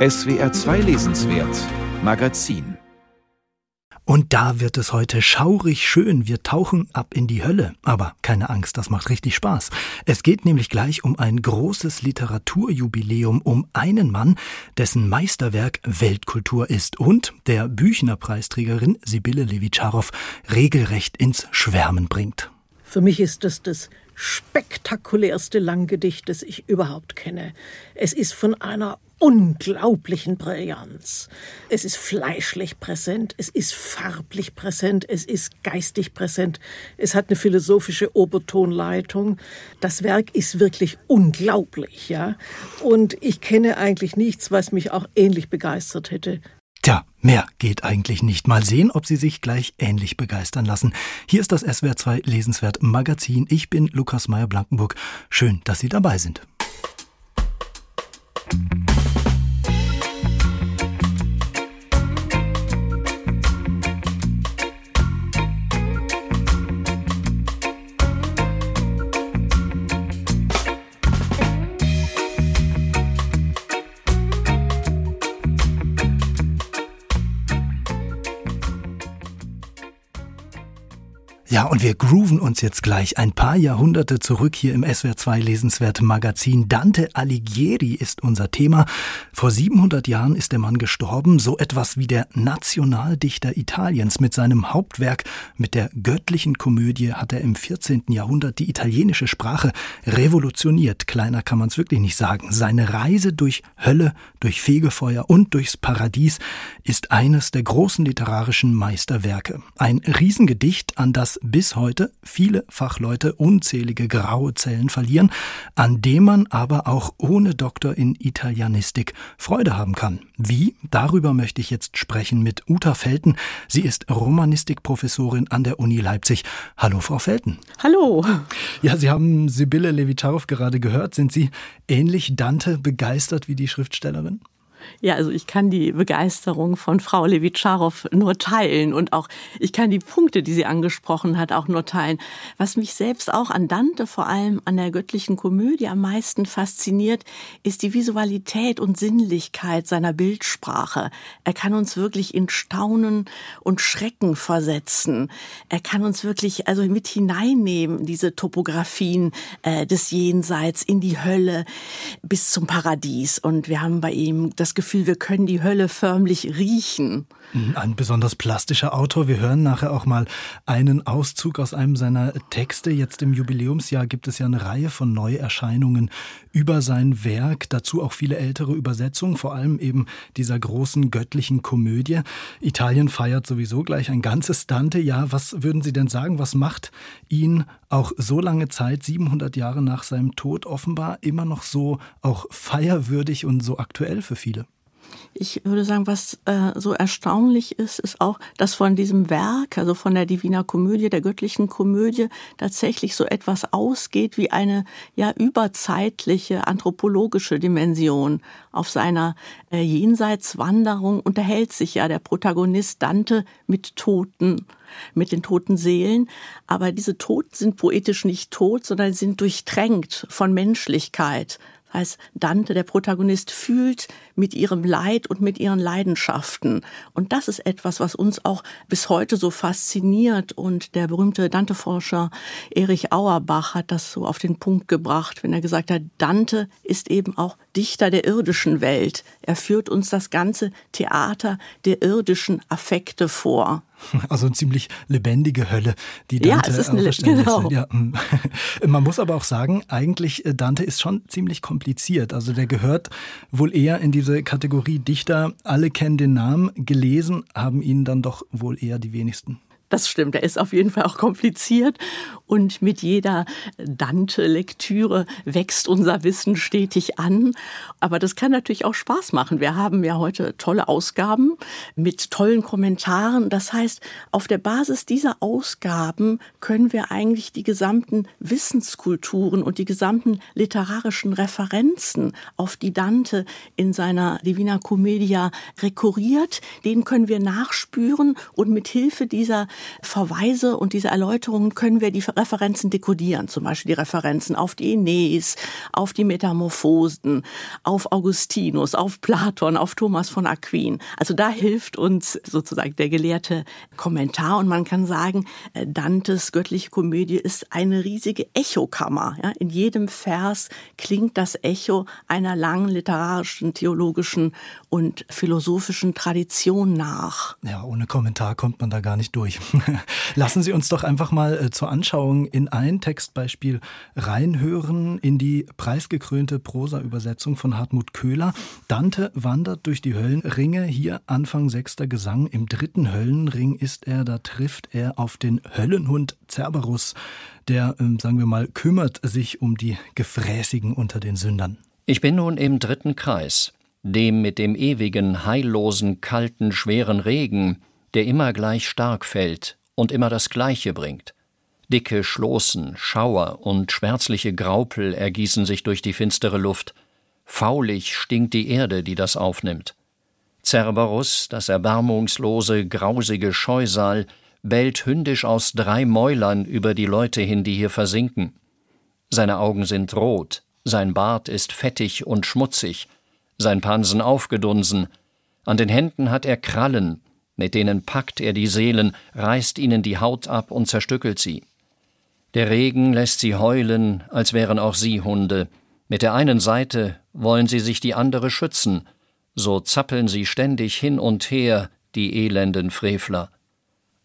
SWR 2 Lesenswert Magazin und da wird es heute schaurig schön. Wir tauchen ab in die Hölle. Aber keine Angst, das macht richtig Spaß. Es geht nämlich gleich um ein großes Literaturjubiläum, um einen Mann, dessen Meisterwerk Weltkultur ist und der Büchner-Preisträgerin Sibylle Levitscharow regelrecht ins Schwärmen bringt. Für mich ist das das spektakulärste Langgedicht, das ich überhaupt kenne. Es ist von einer unglaublichen Brillanz. Es ist fleischlich präsent, es ist farblich präsent, es ist geistig präsent, es hat eine philosophische Obertonleitung. Das Werk ist wirklich unglaublich, ja. Und ich kenne eigentlich nichts, was mich auch ähnlich begeistert hätte. Tja, mehr geht eigentlich nicht. Mal sehen, ob Sie sich gleich ähnlich begeistern lassen. Hier ist das SWR 2 Lesenswert Magazin. Ich bin Lukas Meyer-Blankenburg. Schön, dass Sie dabei sind. Ja, und wir grooven uns jetzt gleich ein paar Jahrhunderte zurück hier im SWR 2 Lesenswert Magazin. Dante Alighieri ist unser Thema. Vor 700 Jahren ist der Mann gestorben, so etwas wie der Nationaldichter Italiens. Mit seinem Hauptwerk, mit der göttlichen Komödie, hat er im 14. Jahrhundert die italienische Sprache revolutioniert. Kleiner kann man es wirklich nicht sagen. Seine Reise durch Hölle, durch Fegefeuer und durchs Paradies ist eines der großen literarischen Meisterwerke. Ein Riesengedicht, an das bis heute viele Fachleute unzählige graue Zellen verlieren, an dem man aber auch ohne Doktor in Italienistik Freude haben kann. Wie? Darüber möchte ich jetzt sprechen mit Uta Felten. Sie ist Romanistikprofessorin an der Uni Leipzig. Hallo, Frau Felten. Hallo. Ja, Sie haben Sibylle Levitarow gerade gehört. Sind Sie ähnlich Dante begeistert wie die Schriftstellerin? Ja, also ich kann die Begeisterung von Frau Levitscharow nur teilen und auch ich kann die Punkte, die sie angesprochen hat, auch nur teilen. Was mich selbst auch an Dante, vor allem an der göttlichen Komödie am meisten fasziniert, ist die Visualität und Sinnlichkeit seiner Bildsprache. Er kann uns wirklich in Staunen und Schrecken versetzen. Er kann uns wirklich also mit hineinnehmen, diese Topografien äh, des Jenseits in die Hölle bis zum Paradies. Und wir haben bei ihm das Gefühl, wir können die Hölle förmlich riechen. Ein besonders plastischer Autor. Wir hören nachher auch mal einen Auszug aus einem seiner Texte. Jetzt im Jubiläumsjahr gibt es ja eine Reihe von Neuerscheinungen über sein Werk. Dazu auch viele ältere Übersetzungen, vor allem eben dieser großen göttlichen Komödie. Italien feiert sowieso gleich ein ganzes Dante-Jahr. Was würden Sie denn sagen? Was macht ihn auch so lange Zeit, 700 Jahre nach seinem Tod, offenbar immer noch so auch feierwürdig und so aktuell für viele? Ich würde sagen, was äh, so erstaunlich ist, ist auch, dass von diesem Werk, also von der Divina Komödie, der göttlichen Komödie, tatsächlich so etwas ausgeht wie eine ja überzeitliche anthropologische Dimension. Auf seiner äh, Jenseitswanderung unterhält sich ja der Protagonist Dante mit Toten mit den toten Seelen. Aber diese Toten sind poetisch nicht tot, sondern sind durchtränkt von Menschlichkeit, heißt, Dante, der Protagonist, fühlt mit ihrem Leid und mit ihren Leidenschaften. Und das ist etwas, was uns auch bis heute so fasziniert. Und der berühmte Dante-Forscher Erich Auerbach hat das so auf den Punkt gebracht, wenn er gesagt hat, Dante ist eben auch Dichter der irdischen Welt. Er führt uns das ganze Theater der irdischen Affekte vor. Also eine ziemlich lebendige Hölle, die Dante ja, es ist eine, genau. Ja. Hm. Man muss aber auch sagen, eigentlich äh, Dante ist schon ziemlich kompliziert. Also der gehört wohl eher in diese Kategorie Dichter. Alle kennen den Namen, gelesen haben ihn dann doch wohl eher die wenigsten. Das stimmt, er ist auf jeden Fall auch kompliziert und mit jeder Dante-Lektüre wächst unser Wissen stetig an. Aber das kann natürlich auch Spaß machen. Wir haben ja heute tolle Ausgaben mit tollen Kommentaren. Das heißt, auf der Basis dieser Ausgaben können wir eigentlich die gesamten Wissenskulturen und die gesamten literarischen Referenzen, auf die Dante in seiner Divina Commedia rekurriert, denen können wir nachspüren und mit Hilfe dieser Verweise und diese Erläuterungen können wir die Referenzen dekodieren. Zum Beispiel die Referenzen auf die Aeneis, auf die Metamorphosen, auf Augustinus, auf Platon, auf Thomas von Aquin. Also da hilft uns sozusagen der gelehrte Kommentar und man kann sagen, äh, Dantes göttliche Komödie ist eine riesige Echokammer. Ja, in jedem Vers klingt das Echo einer langen literarischen, theologischen und philosophischen Tradition nach. Ja, ohne Kommentar kommt man da gar nicht durch. Lassen Sie uns doch einfach mal äh, zur Anschauung in ein Textbeispiel reinhören, in die preisgekrönte Prosa-Übersetzung von Hartmut Köhler. Dante wandert durch die Höllenringe, hier Anfang sechster Gesang. Im dritten Höllenring ist er, da trifft er auf den Höllenhund Cerberus, der, ähm, sagen wir mal, kümmert sich um die Gefräßigen unter den Sündern. Ich bin nun im dritten Kreis, dem mit dem ewigen, heillosen, kalten, schweren Regen, der immer gleich stark fällt und immer das Gleiche bringt. Dicke Schloßen, Schauer und schwärzliche Graupel ergießen sich durch die finstere Luft. Faulig stinkt die Erde, die das aufnimmt. Cerberus, das erbarmungslose, grausige Scheusal, bellt hündisch aus drei Mäulern über die Leute hin, die hier versinken. Seine Augen sind rot, sein Bart ist fettig und schmutzig, sein Pansen aufgedunsen, an den Händen hat er Krallen, mit denen packt er die Seelen, reißt ihnen die Haut ab und zerstückelt sie. Der Regen lässt sie heulen, als wären auch sie Hunde. Mit der einen Seite wollen sie sich die andere schützen, so zappeln sie ständig hin und her, die elenden Frevler.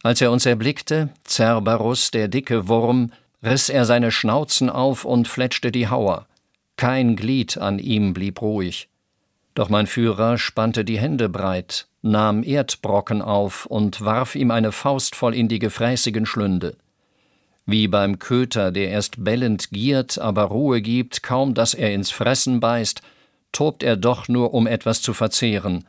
Als er uns erblickte, Cerberus, der dicke Wurm, riss er seine Schnauzen auf und fletschte die Hauer. Kein Glied an ihm blieb ruhig. Doch mein Führer spannte die Hände breit, nahm Erdbrocken auf und warf ihm eine Faust voll in die gefräßigen Schlünde. Wie beim Köter, der erst bellend giert, aber Ruhe gibt, kaum dass er ins Fressen beißt, tobt er doch nur, um etwas zu verzehren.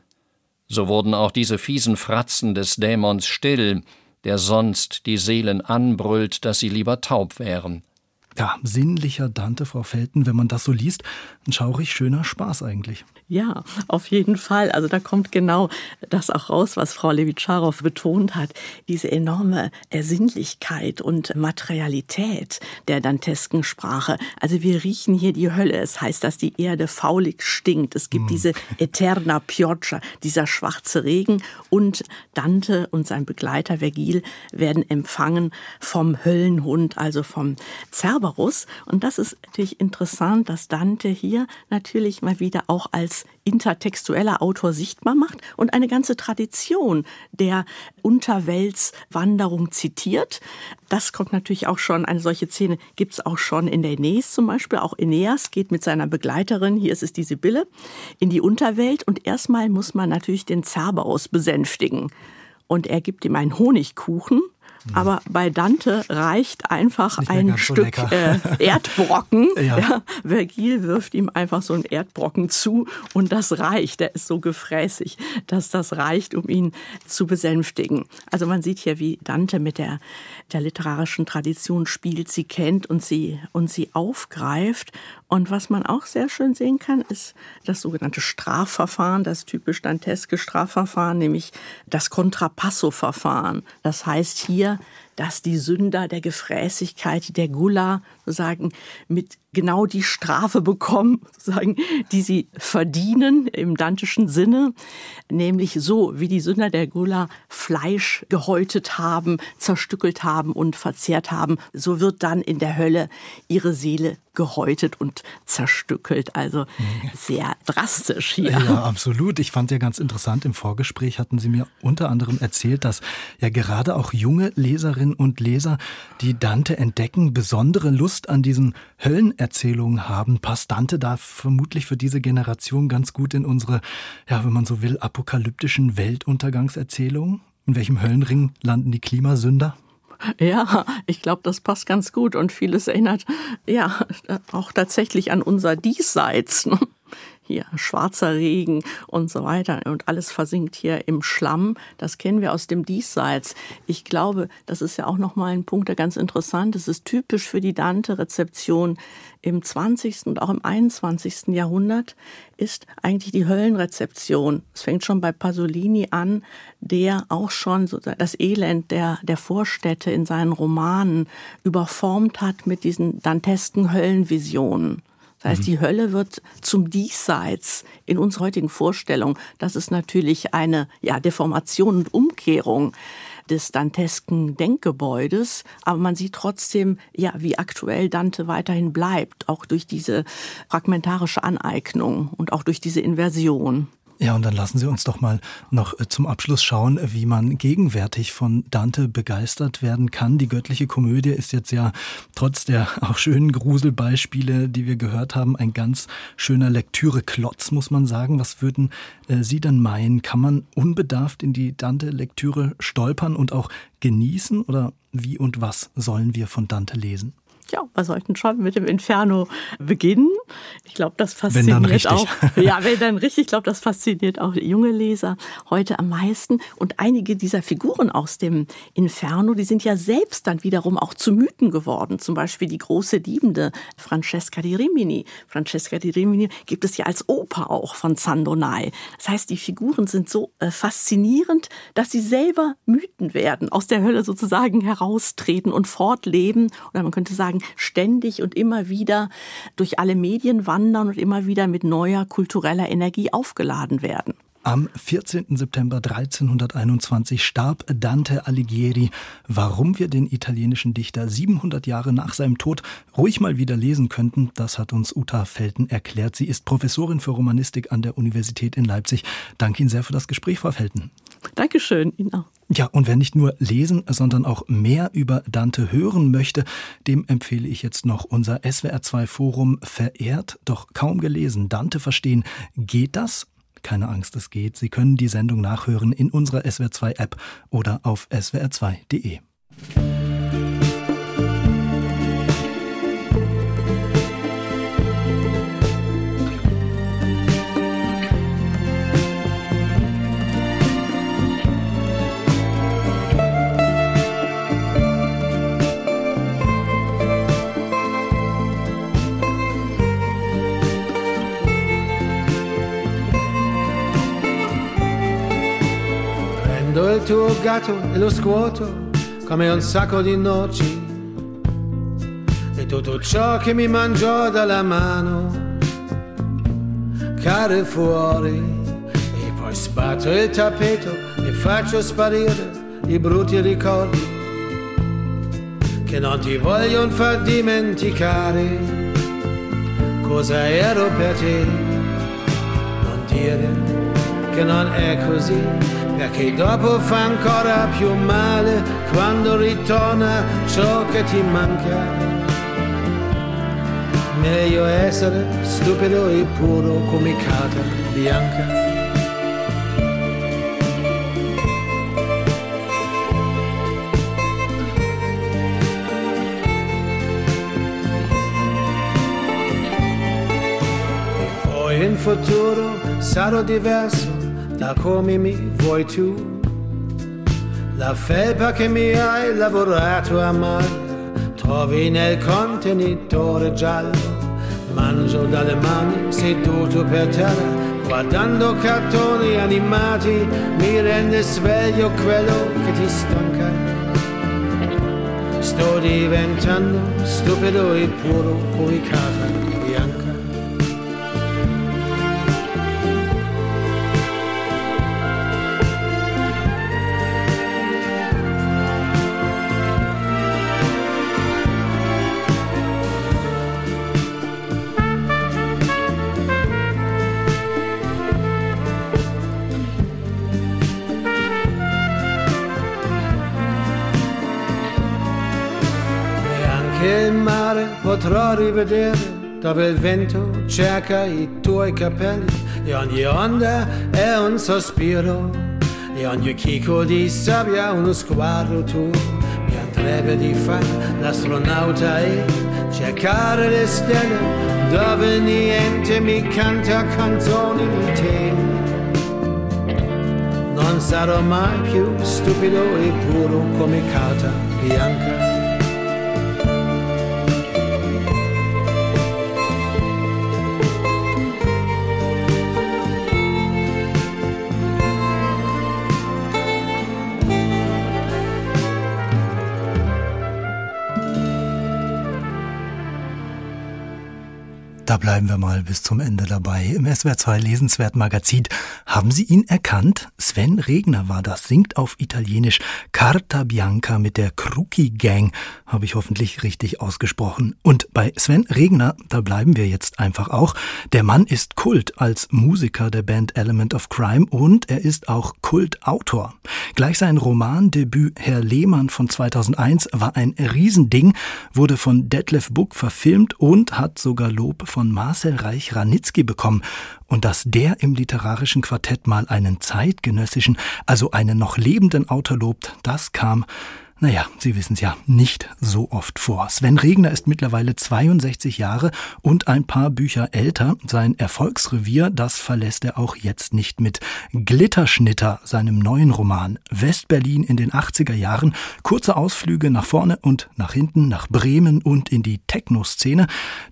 So wurden auch diese fiesen Fratzen des Dämons still, der sonst die Seelen anbrüllt, dass sie lieber taub wären. Ja, sinnlicher Dante, Frau Felten, wenn man das so liest, ein schaurig schöner Spaß eigentlich. Ja, auf jeden Fall. Also da kommt genau das auch raus, was Frau Levitscharow betont hat. Diese enorme Ersinnlichkeit und Materialität der dantesken Sprache. Also wir riechen hier die Hölle. Es heißt, dass die Erde faulig stinkt. Es gibt mm. diese eterna pioggia, dieser schwarze Regen. Und Dante und sein Begleiter Vergil werden empfangen vom Höllenhund, also vom Cerberus. Und das ist natürlich interessant, dass Dante hier natürlich mal wieder auch als intertextueller Autor sichtbar macht und eine ganze Tradition der Unterweltswanderung zitiert. Das kommt natürlich auch schon, eine solche Szene gibt es auch schon in der Aeneis zum Beispiel. Auch Aeneas geht mit seiner Begleiterin, hier ist es die Sibylle, in die Unterwelt und erstmal muss man natürlich den Cerberus besänftigen. Und er gibt ihm einen Honigkuchen aber bei Dante reicht einfach ein Stück so äh, Erdbrocken. ja. Ja, Vergil wirft ihm einfach so einen Erdbrocken zu und das reicht. Der ist so gefräßig, dass das reicht, um ihn zu besänftigen. Also man sieht hier, wie Dante mit der, der literarischen Tradition spielt, sie kennt und sie, und sie aufgreift. Und was man auch sehr schön sehen kann, ist das sogenannte Strafverfahren, das typisch danteske Strafverfahren, nämlich das Contrapasso-Verfahren. Das heißt hier, dass die Sünder der Gefräßigkeit, der Gula, sozusagen mit genau die Strafe bekommen, sozusagen, die sie verdienen im dantischen Sinne, nämlich so, wie die Sünder der Gula Fleisch gehäutet haben, zerstückelt haben und verzehrt haben, so wird dann in der Hölle ihre Seele gehäutet und zerstückelt. Also sehr drastisch hier. Ja, absolut. Ich fand ja ganz interessant, im Vorgespräch hatten Sie mir unter anderem erzählt, dass ja gerade auch junge Leserinnen und Leser, die Dante entdecken, besondere Lust an diesen Höllenerzählungen haben. Passt Dante da vermutlich für diese Generation ganz gut in unsere, ja, wenn man so will, apokalyptischen Weltuntergangserzählungen? In welchem Höllenring landen die Klimasünder? Ja, ich glaube, das passt ganz gut und vieles erinnert ja auch tatsächlich an unser Diesseits. Hier schwarzer Regen und so weiter und alles versinkt hier im Schlamm. Das kennen wir aus dem Diesseits. Ich glaube, das ist ja auch nochmal ein Punkt, der ganz interessant ist. Es ist typisch für die Dante-Rezeption im 20. und auch im 21. Jahrhundert ist eigentlich die Höllenrezeption. Es fängt schon bei Pasolini an, der auch schon das Elend der, der Vorstädte in seinen Romanen überformt hat mit diesen dantesken Höllenvisionen. Das heißt, mhm. die Hölle wird zum Diesseits in unserer heutigen Vorstellung. Das ist natürlich eine ja, Deformation und Umkehrung des dantesken Denkgebäudes, aber man sieht trotzdem, ja, wie aktuell Dante weiterhin bleibt, auch durch diese fragmentarische Aneignung und auch durch diese Inversion. Ja, und dann lassen Sie uns doch mal noch äh, zum Abschluss schauen, wie man gegenwärtig von Dante begeistert werden kann. Die göttliche Komödie ist jetzt ja trotz der auch schönen Gruselbeispiele, die wir gehört haben, ein ganz schöner Lektüre-Klotz, muss man sagen. Was würden äh, Sie dann meinen? Kann man unbedarft in die Dante-Lektüre stolpern und auch genießen? Oder wie und was sollen wir von Dante lesen? Ja, wir sollten schon mit dem Inferno beginnen. Ich glaube, das fasziniert auch. Ja, wenn dann richtig, ich glaube, das fasziniert auch junge Leser heute am meisten. Und einige dieser Figuren aus dem Inferno, die sind ja selbst dann wiederum auch zu Mythen geworden. Zum Beispiel die große Liebende Francesca di Rimini. Francesca di Rimini gibt es ja als Oper auch von Sandonai. Das heißt, die Figuren sind so äh, faszinierend, dass sie selber Mythen werden, aus der Hölle sozusagen heraustreten und fortleben. Oder man könnte sagen, sozusagen ständig und immer wieder durch alle Medien wandern und immer wieder mit neuer kultureller Energie aufgeladen werden. Am 14. September 1321 starb Dante Alighieri. Warum wir den italienischen Dichter 700 Jahre nach seinem Tod ruhig mal wieder lesen könnten, das hat uns Uta Felten erklärt. Sie ist Professorin für Romanistik an der Universität in Leipzig. Danke Ihnen sehr für das Gespräch, Frau Felten. Dankeschön, Ihnen auch. Ja, und wer nicht nur lesen, sondern auch mehr über Dante hören möchte, dem empfehle ich jetzt noch unser SWR2 Forum Verehrt, doch kaum gelesen. Dante verstehen. Geht das? Keine Angst, es geht. Sie können die Sendung nachhören in unserer SWR2 App oder auf swr2.de. il tuo gatto e lo scuoto come un sacco di noci. E tutto ciò che mi mangiò dalla mano cade fuori. E poi sbatto il tappeto e faccio sparire i brutti ricordi che non ti vogliono far dimenticare. Cosa ero per te? Non dire che non è così perché dopo fa ancora più male quando ritorna ciò che ti manca. Meglio essere stupido e puro come carta bianca. E poi in futuro sarò diverso da come mi vuoi tu. La felpa che mi hai lavorato a mano trovi nel contenitore giallo. Mangio dalle mani seduto per terra, guardando cartoni animati, mi rende sveglio quello che ti stanca. Sto diventando stupido e puro come carta rivedere dove il vento cerca i tuoi capelli e ogni onda è un sospiro e ogni chicco di sabbia uno sguardo tuo mi andrebbe di fare l'astronauta e cercare le stelle dove niente mi canta canzoni di te. Non sarò mai più stupido e puro come carta bianca. Bleiben wir mal bis zum Ende dabei. Im SWR2 Lesenswert Magazin. Haben Sie ihn erkannt? Sven Regner war das, singt auf Italienisch Carta Bianca mit der Kruki Gang. Habe ich hoffentlich richtig ausgesprochen. Und bei Sven Regner, da bleiben wir jetzt einfach auch. Der Mann ist Kult als Musiker der Band Element of Crime und er ist auch Kultautor. Gleich sein Romandebüt Herr Lehmann von 2001 war ein Riesending, wurde von Detlef Buck verfilmt und hat sogar Lob von Marcel Reich-Ranitzky bekommen und dass der im literarischen Quartett mal einen zeitgenössischen, also einen noch lebenden Autor lobt, das kam naja, Sie wissen es ja, nicht so oft vor. Sven Regner ist mittlerweile 62 Jahre und ein paar Bücher älter. Sein Erfolgsrevier, das verlässt er auch jetzt nicht mit Glitterschnitter, seinem neuen Roman. Westberlin in den 80er Jahren, kurze Ausflüge nach vorne und nach hinten, nach Bremen und in die Techno-Szene.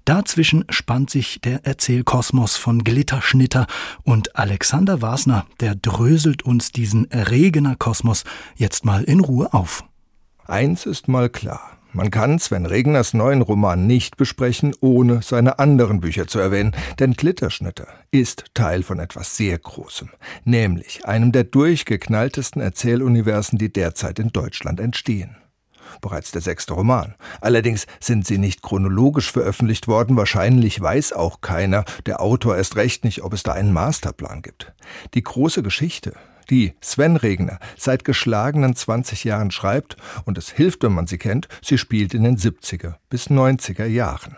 Dazwischen spannt sich der Erzählkosmos von Glitterschnitter und Alexander Wasner, der dröselt uns diesen Regener Kosmos jetzt mal in Ruhe auf. Eins ist mal klar. Man kann Sven Regners neuen Roman nicht besprechen, ohne seine anderen Bücher zu erwähnen, denn Glitterschnitter ist Teil von etwas sehr Großem, nämlich einem der durchgeknalltesten Erzähluniversen, die derzeit in Deutschland entstehen. Bereits der sechste Roman. Allerdings sind sie nicht chronologisch veröffentlicht worden, wahrscheinlich weiß auch keiner, der Autor erst recht nicht, ob es da einen Masterplan gibt. Die große Geschichte, die Sven Regner seit geschlagenen 20 Jahren schreibt, und es hilft, wenn man sie kennt, sie spielt in den 70er bis 90er Jahren.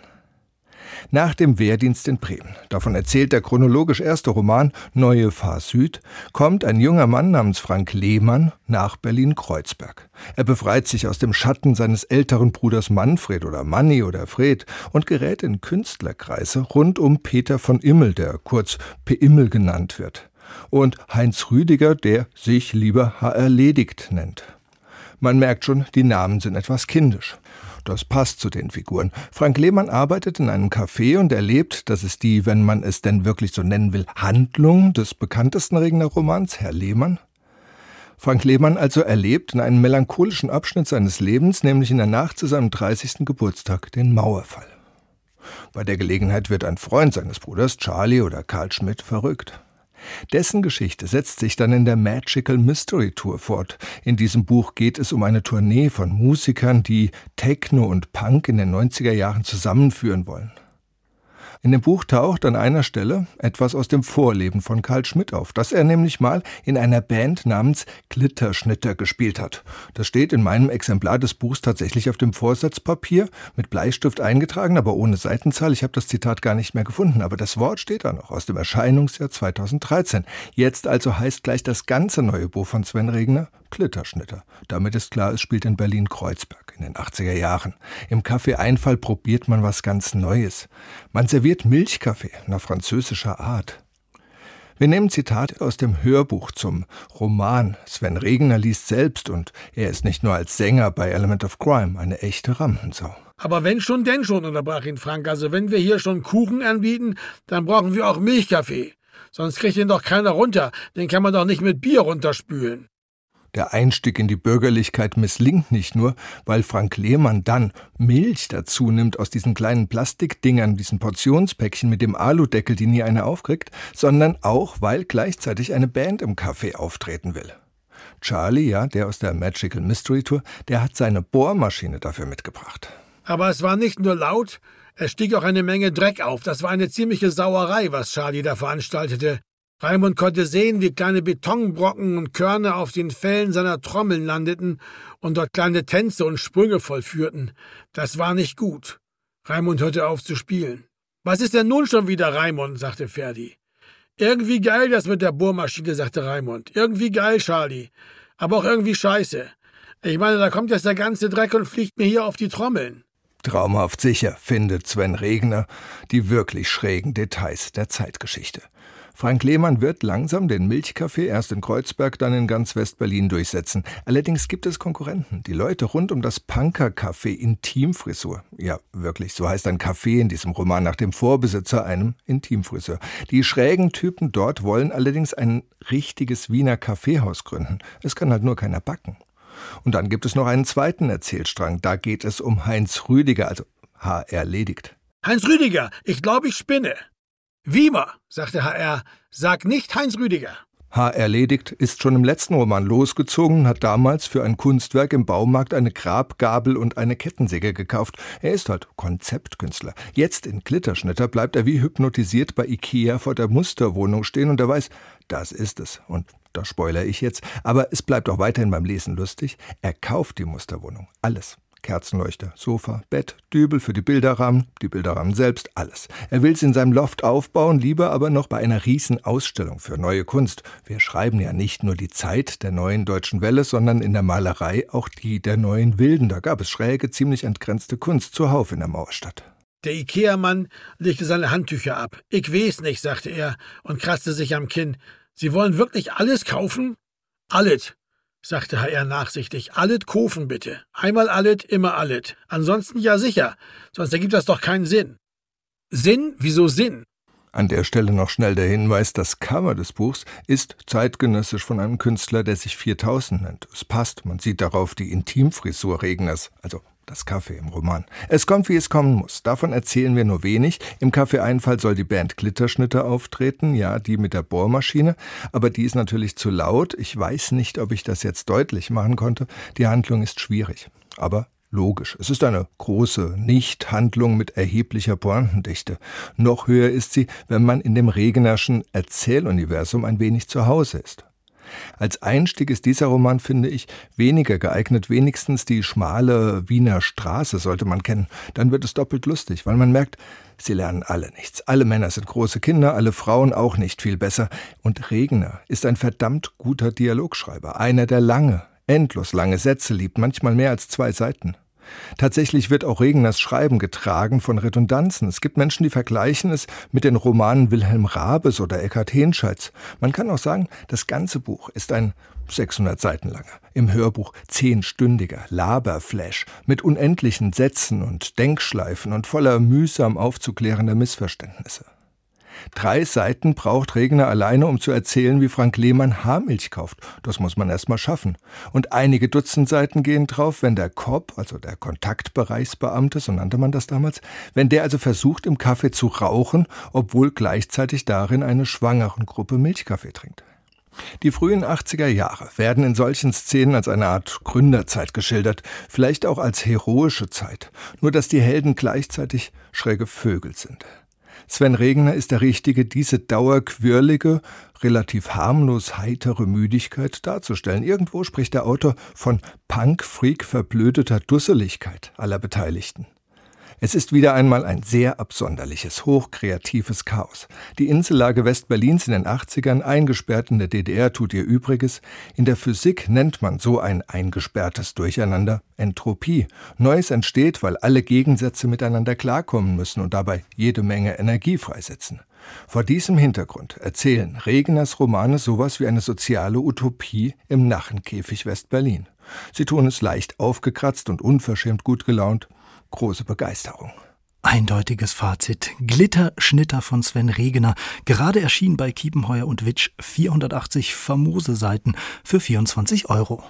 Nach dem Wehrdienst in Bremen, davon erzählt der chronologisch erste Roman Neue Fahr Süd, kommt ein junger Mann namens Frank Lehmann nach Berlin-Kreuzberg. Er befreit sich aus dem Schatten seines älteren Bruders Manfred oder Manni oder Fred und gerät in Künstlerkreise rund um Peter von Immel, der kurz P. Immel genannt wird und Heinz Rüdiger, der sich lieber H. erledigt nennt. Man merkt schon, die Namen sind etwas kindisch. Das passt zu den Figuren. Frank Lehmann arbeitet in einem Café und erlebt, dass es die, wenn man es denn wirklich so nennen will, Handlung des bekanntesten Regner Romans, Herr Lehmann. Frank Lehmann also erlebt in einem melancholischen Abschnitt seines Lebens, nämlich in der Nacht zu seinem 30. Geburtstag, den Mauerfall. Bei der Gelegenheit wird ein Freund seines Bruders, Charlie oder Karl Schmidt, verrückt. Dessen Geschichte setzt sich dann in der Magical Mystery Tour fort. In diesem Buch geht es um eine Tournee von Musikern, die Techno und Punk in den 90er Jahren zusammenführen wollen. In dem Buch taucht an einer Stelle etwas aus dem Vorleben von Karl Schmidt auf, dass er nämlich mal in einer Band namens Glitterschnitter gespielt hat. Das steht in meinem Exemplar des Buchs tatsächlich auf dem Vorsatzpapier mit Bleistift eingetragen, aber ohne Seitenzahl. Ich habe das Zitat gar nicht mehr gefunden, aber das Wort steht da noch aus dem Erscheinungsjahr 2013. Jetzt also heißt gleich das ganze neue Buch von Sven Regner Glitterschnitter. Damit ist klar, es spielt in Berlin-Kreuzberg in den 80er Jahren. Im Café Einfall probiert man was ganz Neues. Man serviert Milchkaffee nach französischer Art. Wir nehmen Zitate aus dem Hörbuch zum Roman. Sven Regner liest selbst und er ist nicht nur als Sänger bei Element of Crime eine echte Rampensau. Aber wenn schon, denn schon, unterbrach ihn Frank. Also wenn wir hier schon Kuchen anbieten, dann brauchen wir auch Milchkaffee. Sonst kriegt ihn doch keiner runter. Den kann man doch nicht mit Bier runterspülen. Der Einstieg in die Bürgerlichkeit misslingt nicht nur, weil Frank Lehmann dann Milch dazu nimmt aus diesen kleinen Plastikdingern, diesen Portionspäckchen mit dem Aludeckel, die nie einer aufkriegt, sondern auch, weil gleichzeitig eine Band im Café auftreten will. Charlie, ja, der aus der Magical Mystery Tour, der hat seine Bohrmaschine dafür mitgebracht. Aber es war nicht nur laut, es stieg auch eine Menge Dreck auf. Das war eine ziemliche Sauerei, was Charlie da veranstaltete. Raimund konnte sehen, wie kleine Betonbrocken und Körner auf den Fellen seiner Trommeln landeten und dort kleine Tänze und Sprünge vollführten. Das war nicht gut. Raimund hörte auf zu spielen. Was ist denn nun schon wieder, Raimund? sagte Ferdi. Irgendwie geil das mit der Bohrmaschine, sagte Raimund. Irgendwie geil, Charlie. Aber auch irgendwie scheiße. Ich meine, da kommt jetzt der ganze Dreck und fliegt mir hier auf die Trommeln. Traumhaft sicher findet Sven Regner die wirklich schrägen Details der Zeitgeschichte. Frank Lehmann wird langsam den Milchkaffee erst in Kreuzberg, dann in ganz West-Berlin durchsetzen. Allerdings gibt es Konkurrenten. Die Leute rund um das Punker-Café Intimfrisur. Ja, wirklich, so heißt ein Café in diesem Roman nach dem Vorbesitzer, einem Intimfriseur. Die schrägen Typen dort wollen allerdings ein richtiges Wiener Kaffeehaus gründen. Es kann halt nur keiner backen. Und dann gibt es noch einen zweiten Erzählstrang. Da geht es um Heinz Rüdiger, also HR erledigt. Heinz Rüdiger, ich glaube, ich spinne. Wiemer, sagte HR, sag nicht Heinz Rüdiger. H. erledigt ist schon im letzten Roman losgezogen und hat damals für ein Kunstwerk im Baumarkt eine Grabgabel und eine Kettensäge gekauft. Er ist halt Konzeptkünstler. Jetzt in Glitterschnitter bleibt er wie hypnotisiert bei Ikea vor der Musterwohnung stehen und er weiß, das ist es. Und da spoiler ich jetzt. Aber es bleibt auch weiterhin beim Lesen lustig. Er kauft die Musterwohnung. Alles. Kerzenleuchter, Sofa, Bett, Dübel für die Bilderrahmen, die Bilderrahmen selbst, alles. Er will es in seinem Loft aufbauen, lieber aber noch bei einer Riesenausstellung für neue Kunst. Wir schreiben ja nicht nur die Zeit der neuen deutschen Welle, sondern in der Malerei auch die der neuen Wilden. Da gab es schräge, ziemlich entgrenzte Kunst zuhauf in der Mauerstadt. Der Ikea-Mann legte seine Handtücher ab. Ich weiß nicht, sagte er und kratzte sich am Kinn. Sie wollen wirklich alles kaufen? Alles sagte HR nachsichtig. Allet kaufen bitte. Einmal allet, immer allet. Ansonsten ja sicher, sonst ergibt das doch keinen Sinn. Sinn? Wieso Sinn? An der Stelle noch schnell der Hinweis, das Cover des Buchs ist zeitgenössisch von einem Künstler, der sich 4000 nennt. Es passt, man sieht darauf die Intimfrisur Regners, also das Kaffee im Roman. Es kommt, wie es kommen muss. Davon erzählen wir nur wenig. Im Kaffee-Einfall soll die Band Glitterschnitter auftreten, ja, die mit der Bohrmaschine. Aber die ist natürlich zu laut. Ich weiß nicht, ob ich das jetzt deutlich machen konnte. Die Handlung ist schwierig. Aber logisch. Es ist eine große Nichthandlung mit erheblicher Pointendichte. Noch höher ist sie, wenn man in dem Regenerschen Erzähluniversum ein wenig zu Hause ist. Als Einstieg ist dieser Roman, finde ich, weniger geeignet. Wenigstens die schmale Wiener Straße sollte man kennen. Dann wird es doppelt lustig, weil man merkt, sie lernen alle nichts. Alle Männer sind große Kinder, alle Frauen auch nicht viel besser. Und Regner ist ein verdammt guter Dialogschreiber. Einer, der lange, endlos lange Sätze liebt, manchmal mehr als zwei Seiten. Tatsächlich wird auch Regners Schreiben getragen von Redundanzen. Es gibt Menschen, die vergleichen es mit den Romanen Wilhelm Rabes oder Eckhard Henscheidts. Man kann auch sagen, das ganze Buch ist ein 600 Seiten langer, im Hörbuch zehnstündiger Laberflash mit unendlichen Sätzen und Denkschleifen und voller mühsam aufzuklärender Missverständnisse. Drei Seiten braucht Regner alleine, um zu erzählen, wie Frank Lehmann Haarmilch kauft. Das muss man erst mal schaffen. Und einige Dutzend Seiten gehen drauf, wenn der Kopp, also der Kontaktbereichsbeamte, so nannte man das damals, wenn der also versucht, im Kaffee zu rauchen, obwohl gleichzeitig darin eine schwangeren Gruppe Milchkaffee trinkt. Die frühen 80er Jahre werden in solchen Szenen als eine Art Gründerzeit geschildert, vielleicht auch als heroische Zeit, nur dass die Helden gleichzeitig schräge Vögel sind. Sven Regner ist der Richtige, diese dauerquirlige, relativ harmlos heitere Müdigkeit darzustellen. Irgendwo spricht der Autor von Punk-Freak verblödeter Dusseligkeit aller Beteiligten. Es ist wieder einmal ein sehr absonderliches, hochkreatives Chaos. Die Insellage Westberlins in den 80ern, eingesperrt in der DDR, tut ihr Übriges. In der Physik nennt man so ein eingesperrtes Durcheinander Entropie. Neues entsteht, weil alle Gegensätze miteinander klarkommen müssen und dabei jede Menge Energie freisetzen. Vor diesem Hintergrund erzählen Regners Romane sowas wie eine soziale Utopie im Nachenkäfig Westberlin. Sie tun es leicht aufgekratzt und unverschämt gut gelaunt, große Begeisterung. Eindeutiges Fazit. Glitterschnitter von Sven Regener. Gerade erschienen bei Kiepenheuer und Witsch 480 famose Seiten für 24 Euro.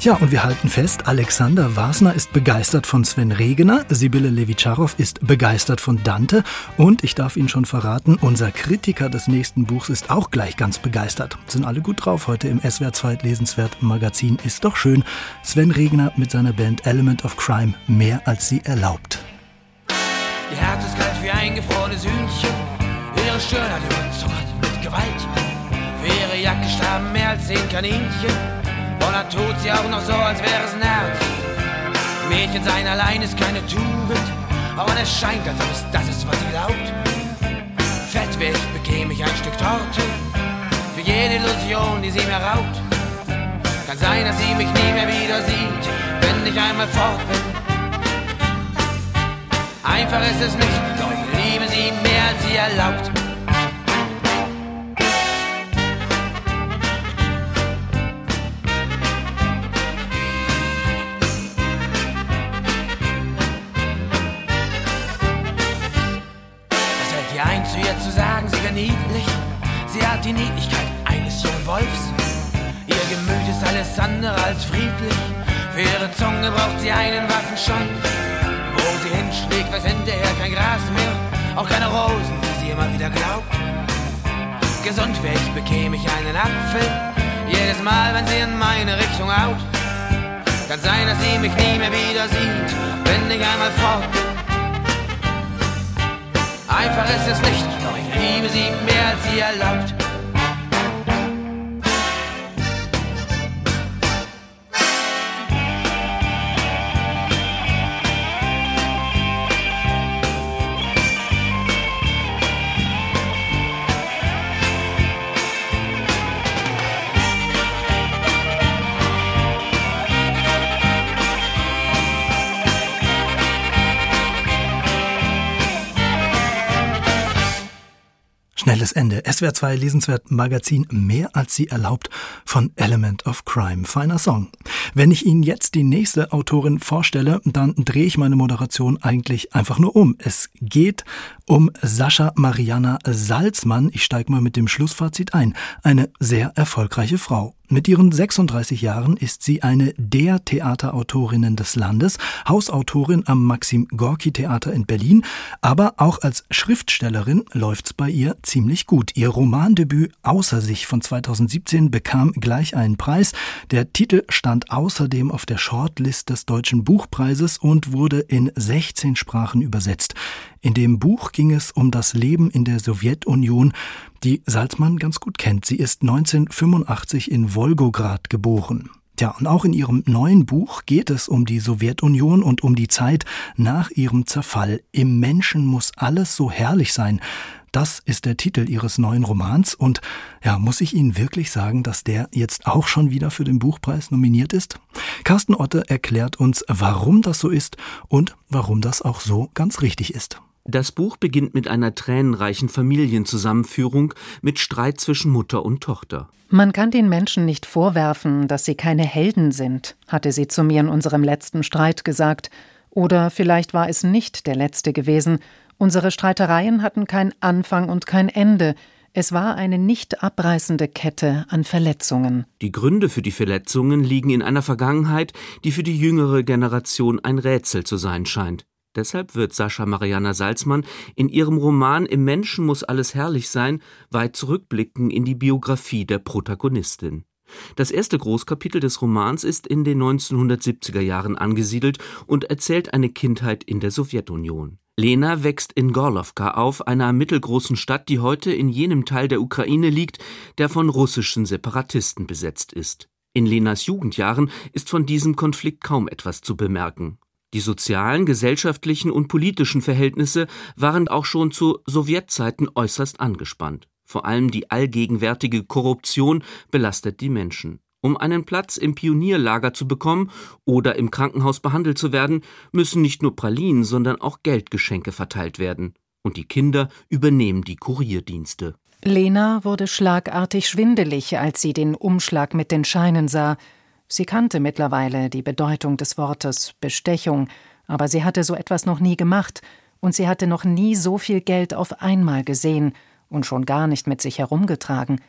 Ja, und wir halten fest, Alexander Wasner ist begeistert von Sven Regener, Sibylle Levitscharow ist begeistert von Dante und ich darf Ihnen schon verraten, unser Kritiker des nächsten Buchs ist auch gleich ganz begeistert. Sind alle gut drauf heute im SWR 2 Lesenswert Magazin. Ist doch schön. Sven Regener mit seiner Band Element of Crime mehr als sie erlaubt. Ihr Herz ist kalt wie eingefrorenes Hühnchen, ihre Stirn hat überzuckert mit Gewalt. Für ihre Jacke starben mehr als zehn Kaninchen. Und dann tut sie auch noch so, als wäre es ein Herz. Mädchen sein allein ist keine Tugend, aber es scheint, als ob es das ist, was sie glaubt. Fett wie ich bekäme ich ein Stück Torte für jede Illusion, die sie mir raubt. Kann sein, dass sie mich nie mehr wieder sieht, wenn ich einmal fort bin. Einfach ist es nicht, doch ich liebe sie mehr als sie erlaubt. Niedlich. Sie hat die Niedlichkeit eines jungen Wolfs. Ihr Gemüt ist alles andere als friedlich. Für ihre Zunge braucht sie einen Waffenschein. Wo sie hinschlägt, weiß hinterher kein Gras mehr. Auch keine Rosen, wie sie immer wieder glaubt. Gesund wäre ich, bekäme ich einen Apfel. Jedes Mal, wenn sie in meine Richtung haut. Kann sein, dass sie mich nie mehr wieder sieht, wenn ich einmal fort bin. Einfach ist es nicht, doch ich liebe sie mehr als sie erlaubt. Schnelles Ende. SWR 2 lesenswert Magazin Mehr als sie erlaubt von Element of Crime. Feiner Song. Wenn ich Ihnen jetzt die nächste Autorin vorstelle, dann drehe ich meine Moderation eigentlich einfach nur um. Es geht um Sascha Mariana Salzmann. Ich steige mal mit dem Schlussfazit ein. Eine sehr erfolgreiche Frau. Mit ihren 36 Jahren ist sie eine der Theaterautorinnen des Landes, Hausautorin am Maxim Gorki Theater in Berlin, aber auch als Schriftstellerin läuft's bei ihr ziemlich gut. Ihr Romandebüt Außer sich von 2017 bekam gleich einen Preis. Der Titel stand außerdem auf der Shortlist des Deutschen Buchpreises und wurde in 16 Sprachen übersetzt. In dem Buch ging es um das Leben in der Sowjetunion, die Salzmann ganz gut kennt. Sie ist 1985 in Wolgograd geboren. Ja, und auch in ihrem neuen Buch geht es um die Sowjetunion und um die Zeit nach ihrem Zerfall. Im Menschen muss alles so herrlich sein. Das ist der Titel ihres neuen Romans und ja, muss ich Ihnen wirklich sagen, dass der jetzt auch schon wieder für den Buchpreis nominiert ist? Carsten Otte erklärt uns, warum das so ist und warum das auch so ganz richtig ist. Das Buch beginnt mit einer tränenreichen Familienzusammenführung mit Streit zwischen Mutter und Tochter. Man kann den Menschen nicht vorwerfen, dass sie keine Helden sind, hatte sie zu mir in unserem letzten Streit gesagt. Oder vielleicht war es nicht der letzte gewesen. Unsere Streitereien hatten kein Anfang und kein Ende. Es war eine nicht abreißende Kette an Verletzungen. Die Gründe für die Verletzungen liegen in einer Vergangenheit, die für die jüngere Generation ein Rätsel zu sein scheint. Deshalb wird Sascha Mariana Salzmann in ihrem Roman Im Menschen muss alles herrlich sein weit zurückblicken in die Biografie der Protagonistin. Das erste Großkapitel des Romans ist in den 1970er Jahren angesiedelt und erzählt eine Kindheit in der Sowjetunion. Lena wächst in Gorlovka auf, einer mittelgroßen Stadt, die heute in jenem Teil der Ukraine liegt, der von russischen Separatisten besetzt ist. In Lenas Jugendjahren ist von diesem Konflikt kaum etwas zu bemerken. Die sozialen, gesellschaftlichen und politischen Verhältnisse waren auch schon zu Sowjetzeiten äußerst angespannt. Vor allem die allgegenwärtige Korruption belastet die Menschen. Um einen Platz im Pionierlager zu bekommen oder im Krankenhaus behandelt zu werden, müssen nicht nur Pralinen, sondern auch Geldgeschenke verteilt werden. Und die Kinder übernehmen die Kurierdienste. Lena wurde schlagartig schwindelig, als sie den Umschlag mit den Scheinen sah. Sie kannte mittlerweile die Bedeutung des Wortes Bestechung, aber sie hatte so etwas noch nie gemacht, und sie hatte noch nie so viel Geld auf einmal gesehen und schon gar nicht mit sich herumgetragen.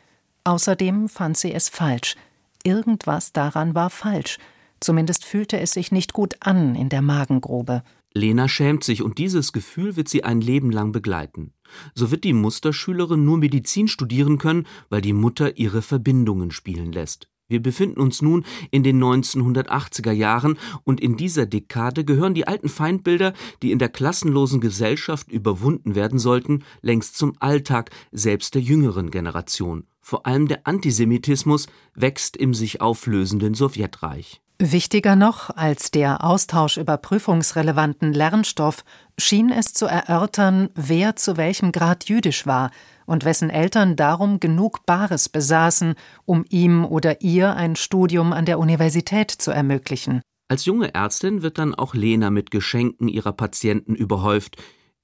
Außerdem fand sie es falsch. Irgendwas daran war falsch. Zumindest fühlte es sich nicht gut an in der Magengrube. Lena schämt sich und dieses Gefühl wird sie ein Leben lang begleiten. So wird die Musterschülerin nur Medizin studieren können, weil die Mutter ihre Verbindungen spielen lässt. Wir befinden uns nun in den 1980er Jahren und in dieser Dekade gehören die alten Feindbilder, die in der klassenlosen Gesellschaft überwunden werden sollten, längst zum Alltag selbst der jüngeren Generation. Vor allem der Antisemitismus wächst im sich auflösenden Sowjetreich. Wichtiger noch als der Austausch über prüfungsrelevanten Lernstoff schien es zu erörtern, wer zu welchem Grad jüdisch war und wessen Eltern darum genug Bares besaßen, um ihm oder ihr ein Studium an der Universität zu ermöglichen. Als junge Ärztin wird dann auch Lena mit Geschenken ihrer Patienten überhäuft.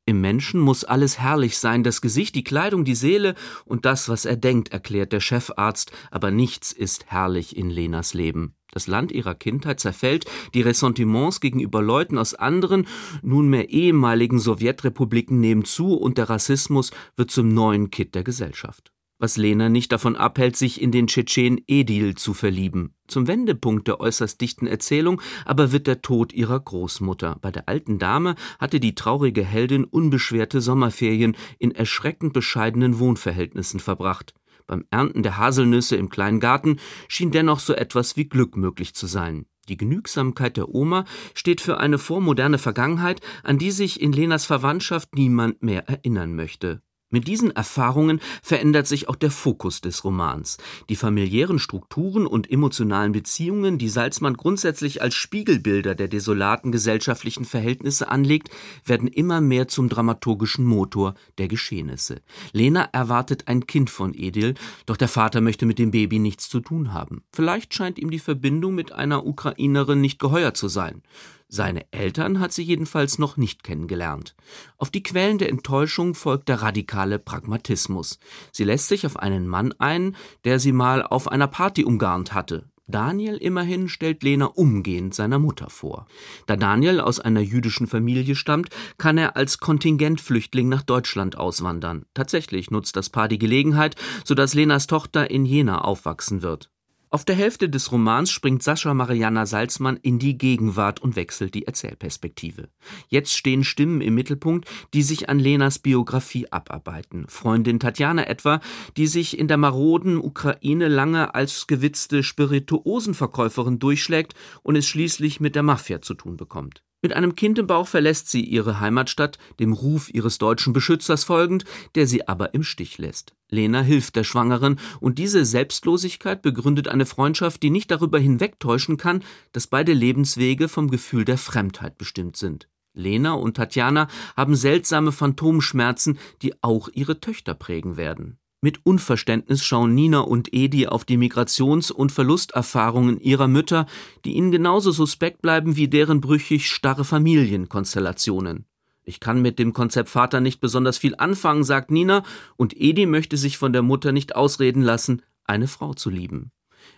Im Menschen muss alles herrlich sein, das Gesicht, die Kleidung, die Seele und das, was er denkt, erklärt der Chefarzt, aber nichts ist herrlich in Lenas Leben. Das Land ihrer Kindheit zerfällt, die Ressentiments gegenüber Leuten aus anderen, nunmehr ehemaligen Sowjetrepubliken nehmen zu und der Rassismus wird zum neuen Kitt der Gesellschaft. Was Lena nicht davon abhält, sich in den Tschetschen Edil zu verlieben. Zum Wendepunkt der äußerst dichten Erzählung aber wird der Tod ihrer Großmutter. Bei der alten Dame hatte die traurige Heldin unbeschwerte Sommerferien in erschreckend bescheidenen Wohnverhältnissen verbracht. Beim Ernten der Haselnüsse im kleinen Garten schien dennoch so etwas wie Glück möglich zu sein. Die Genügsamkeit der Oma steht für eine vormoderne Vergangenheit, an die sich in Lenas Verwandtschaft niemand mehr erinnern möchte. Mit diesen Erfahrungen verändert sich auch der Fokus des Romans. Die familiären Strukturen und emotionalen Beziehungen, die Salzmann grundsätzlich als Spiegelbilder der desolaten gesellschaftlichen Verhältnisse anlegt, werden immer mehr zum dramaturgischen Motor der Geschehnisse. Lena erwartet ein Kind von Edil, doch der Vater möchte mit dem Baby nichts zu tun haben. Vielleicht scheint ihm die Verbindung mit einer Ukrainerin nicht geheuer zu sein. Seine Eltern hat sie jedenfalls noch nicht kennengelernt. Auf die Quellen der Enttäuschung folgt der radikale Pragmatismus. Sie lässt sich auf einen Mann ein, der sie mal auf einer Party umgarnt hatte. Daniel immerhin stellt Lena umgehend seiner Mutter vor. Da Daniel aus einer jüdischen Familie stammt, kann er als Kontingentflüchtling nach Deutschland auswandern. Tatsächlich nutzt das Paar die Gelegenheit, sodass Lenas Tochter in Jena aufwachsen wird. Auf der Hälfte des Romans springt Sascha Mariana Salzmann in die Gegenwart und wechselt die Erzählperspektive. Jetzt stehen Stimmen im Mittelpunkt, die sich an Lenas Biografie abarbeiten. Freundin Tatjana etwa, die sich in der maroden Ukraine lange als gewitzte Spirituosenverkäuferin durchschlägt und es schließlich mit der Mafia zu tun bekommt. Mit einem Kind im Bauch verlässt sie ihre Heimatstadt, dem Ruf ihres deutschen Beschützers folgend, der sie aber im Stich lässt. Lena hilft der Schwangeren und diese Selbstlosigkeit begründet eine Freundschaft, die nicht darüber hinwegtäuschen kann, dass beide Lebenswege vom Gefühl der Fremdheit bestimmt sind. Lena und Tatjana haben seltsame Phantomschmerzen, die auch ihre Töchter prägen werden. Mit Unverständnis schauen Nina und Edi auf die Migrations- und Verlusterfahrungen ihrer Mütter, die ihnen genauso suspekt bleiben wie deren brüchig starre Familienkonstellationen. Ich kann mit dem Konzept Vater nicht besonders viel anfangen, sagt Nina, und Edi möchte sich von der Mutter nicht ausreden lassen, eine Frau zu lieben.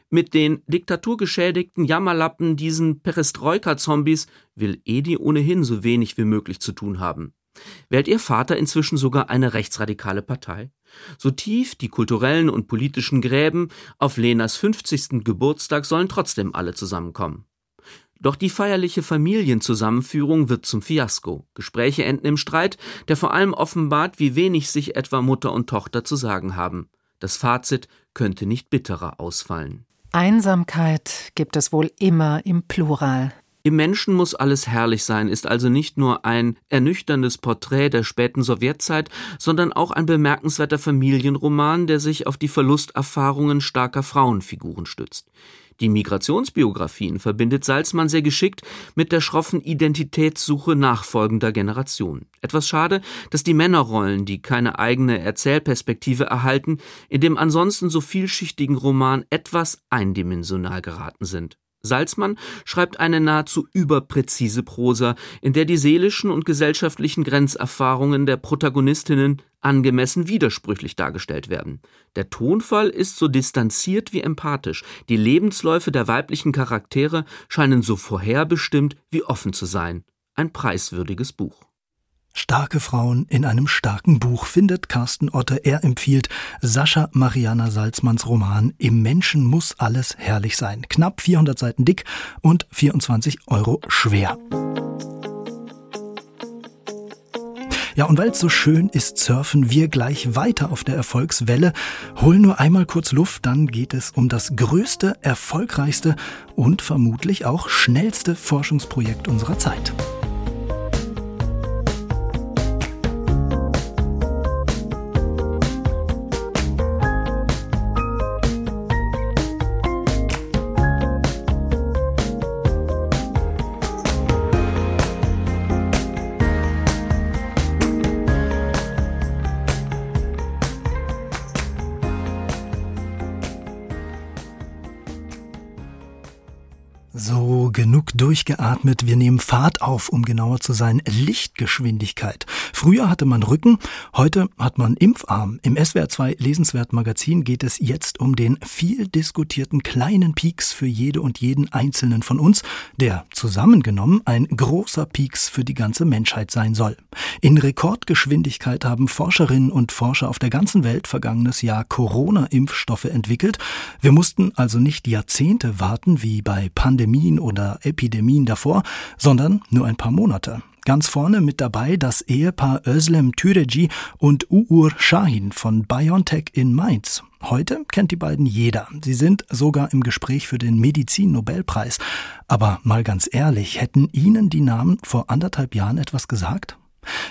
Mit den diktaturgeschädigten Jammerlappen, diesen Perestroika-Zombies, will Edi ohnehin so wenig wie möglich zu tun haben. Wählt ihr Vater inzwischen sogar eine rechtsradikale Partei? So tief die kulturellen und politischen Gräben, auf Lenas 50. Geburtstag sollen trotzdem alle zusammenkommen. Doch die feierliche Familienzusammenführung wird zum Fiasko. Gespräche enden im Streit, der vor allem offenbart, wie wenig sich etwa Mutter und Tochter zu sagen haben. Das Fazit könnte nicht bitterer ausfallen. Einsamkeit gibt es wohl immer im Plural. Im Menschen muss alles herrlich sein ist also nicht nur ein ernüchterndes Porträt der späten Sowjetzeit, sondern auch ein bemerkenswerter Familienroman, der sich auf die Verlusterfahrungen starker Frauenfiguren stützt. Die Migrationsbiografien verbindet Salzmann sehr geschickt mit der schroffen Identitätssuche nachfolgender Generationen. Etwas schade, dass die Männerrollen, die keine eigene Erzählperspektive erhalten, in dem ansonsten so vielschichtigen Roman etwas eindimensional geraten sind. Salzmann schreibt eine nahezu überpräzise Prosa, in der die seelischen und gesellschaftlichen Grenzerfahrungen der Protagonistinnen angemessen widersprüchlich dargestellt werden. Der Tonfall ist so distanziert wie empathisch, die Lebensläufe der weiblichen Charaktere scheinen so vorherbestimmt wie offen zu sein. Ein preiswürdiges Buch. Starke Frauen in einem starken Buch findet Carsten Otte. Er empfiehlt Sascha Mariana Salzmanns Roman Im Menschen muss alles herrlich sein. Knapp 400 Seiten dick und 24 Euro schwer. Ja, und weil es so schön ist, surfen wir gleich weiter auf der Erfolgswelle. Holen nur einmal kurz Luft, dann geht es um das größte, erfolgreichste und vermutlich auch schnellste Forschungsprojekt unserer Zeit. Durchgeatmet. Wir nehmen Fahrt auf, um genauer zu sein. Lichtgeschwindigkeit. Früher hatte man Rücken, heute hat man Impfarm. Im SWR 2 Lesenswert Magazin geht es jetzt um den viel diskutierten kleinen Pieks für jede und jeden Einzelnen von uns, der zusammengenommen ein großer Pieks für die ganze Menschheit sein soll. In Rekordgeschwindigkeit haben Forscherinnen und Forscher auf der ganzen Welt vergangenes Jahr Corona-Impfstoffe entwickelt. Wir mussten also nicht Jahrzehnte warten wie bei Pandemie Pandemien oder Epidemien davor, sondern nur ein paar Monate. Ganz vorne mit dabei das Ehepaar Özlem Türeci und Uğur Shahin von BioNTech in Mainz. Heute kennt die beiden jeder. Sie sind sogar im Gespräch für den Medizin-Nobelpreis. Aber mal ganz ehrlich, hätten Ihnen die Namen vor anderthalb Jahren etwas gesagt?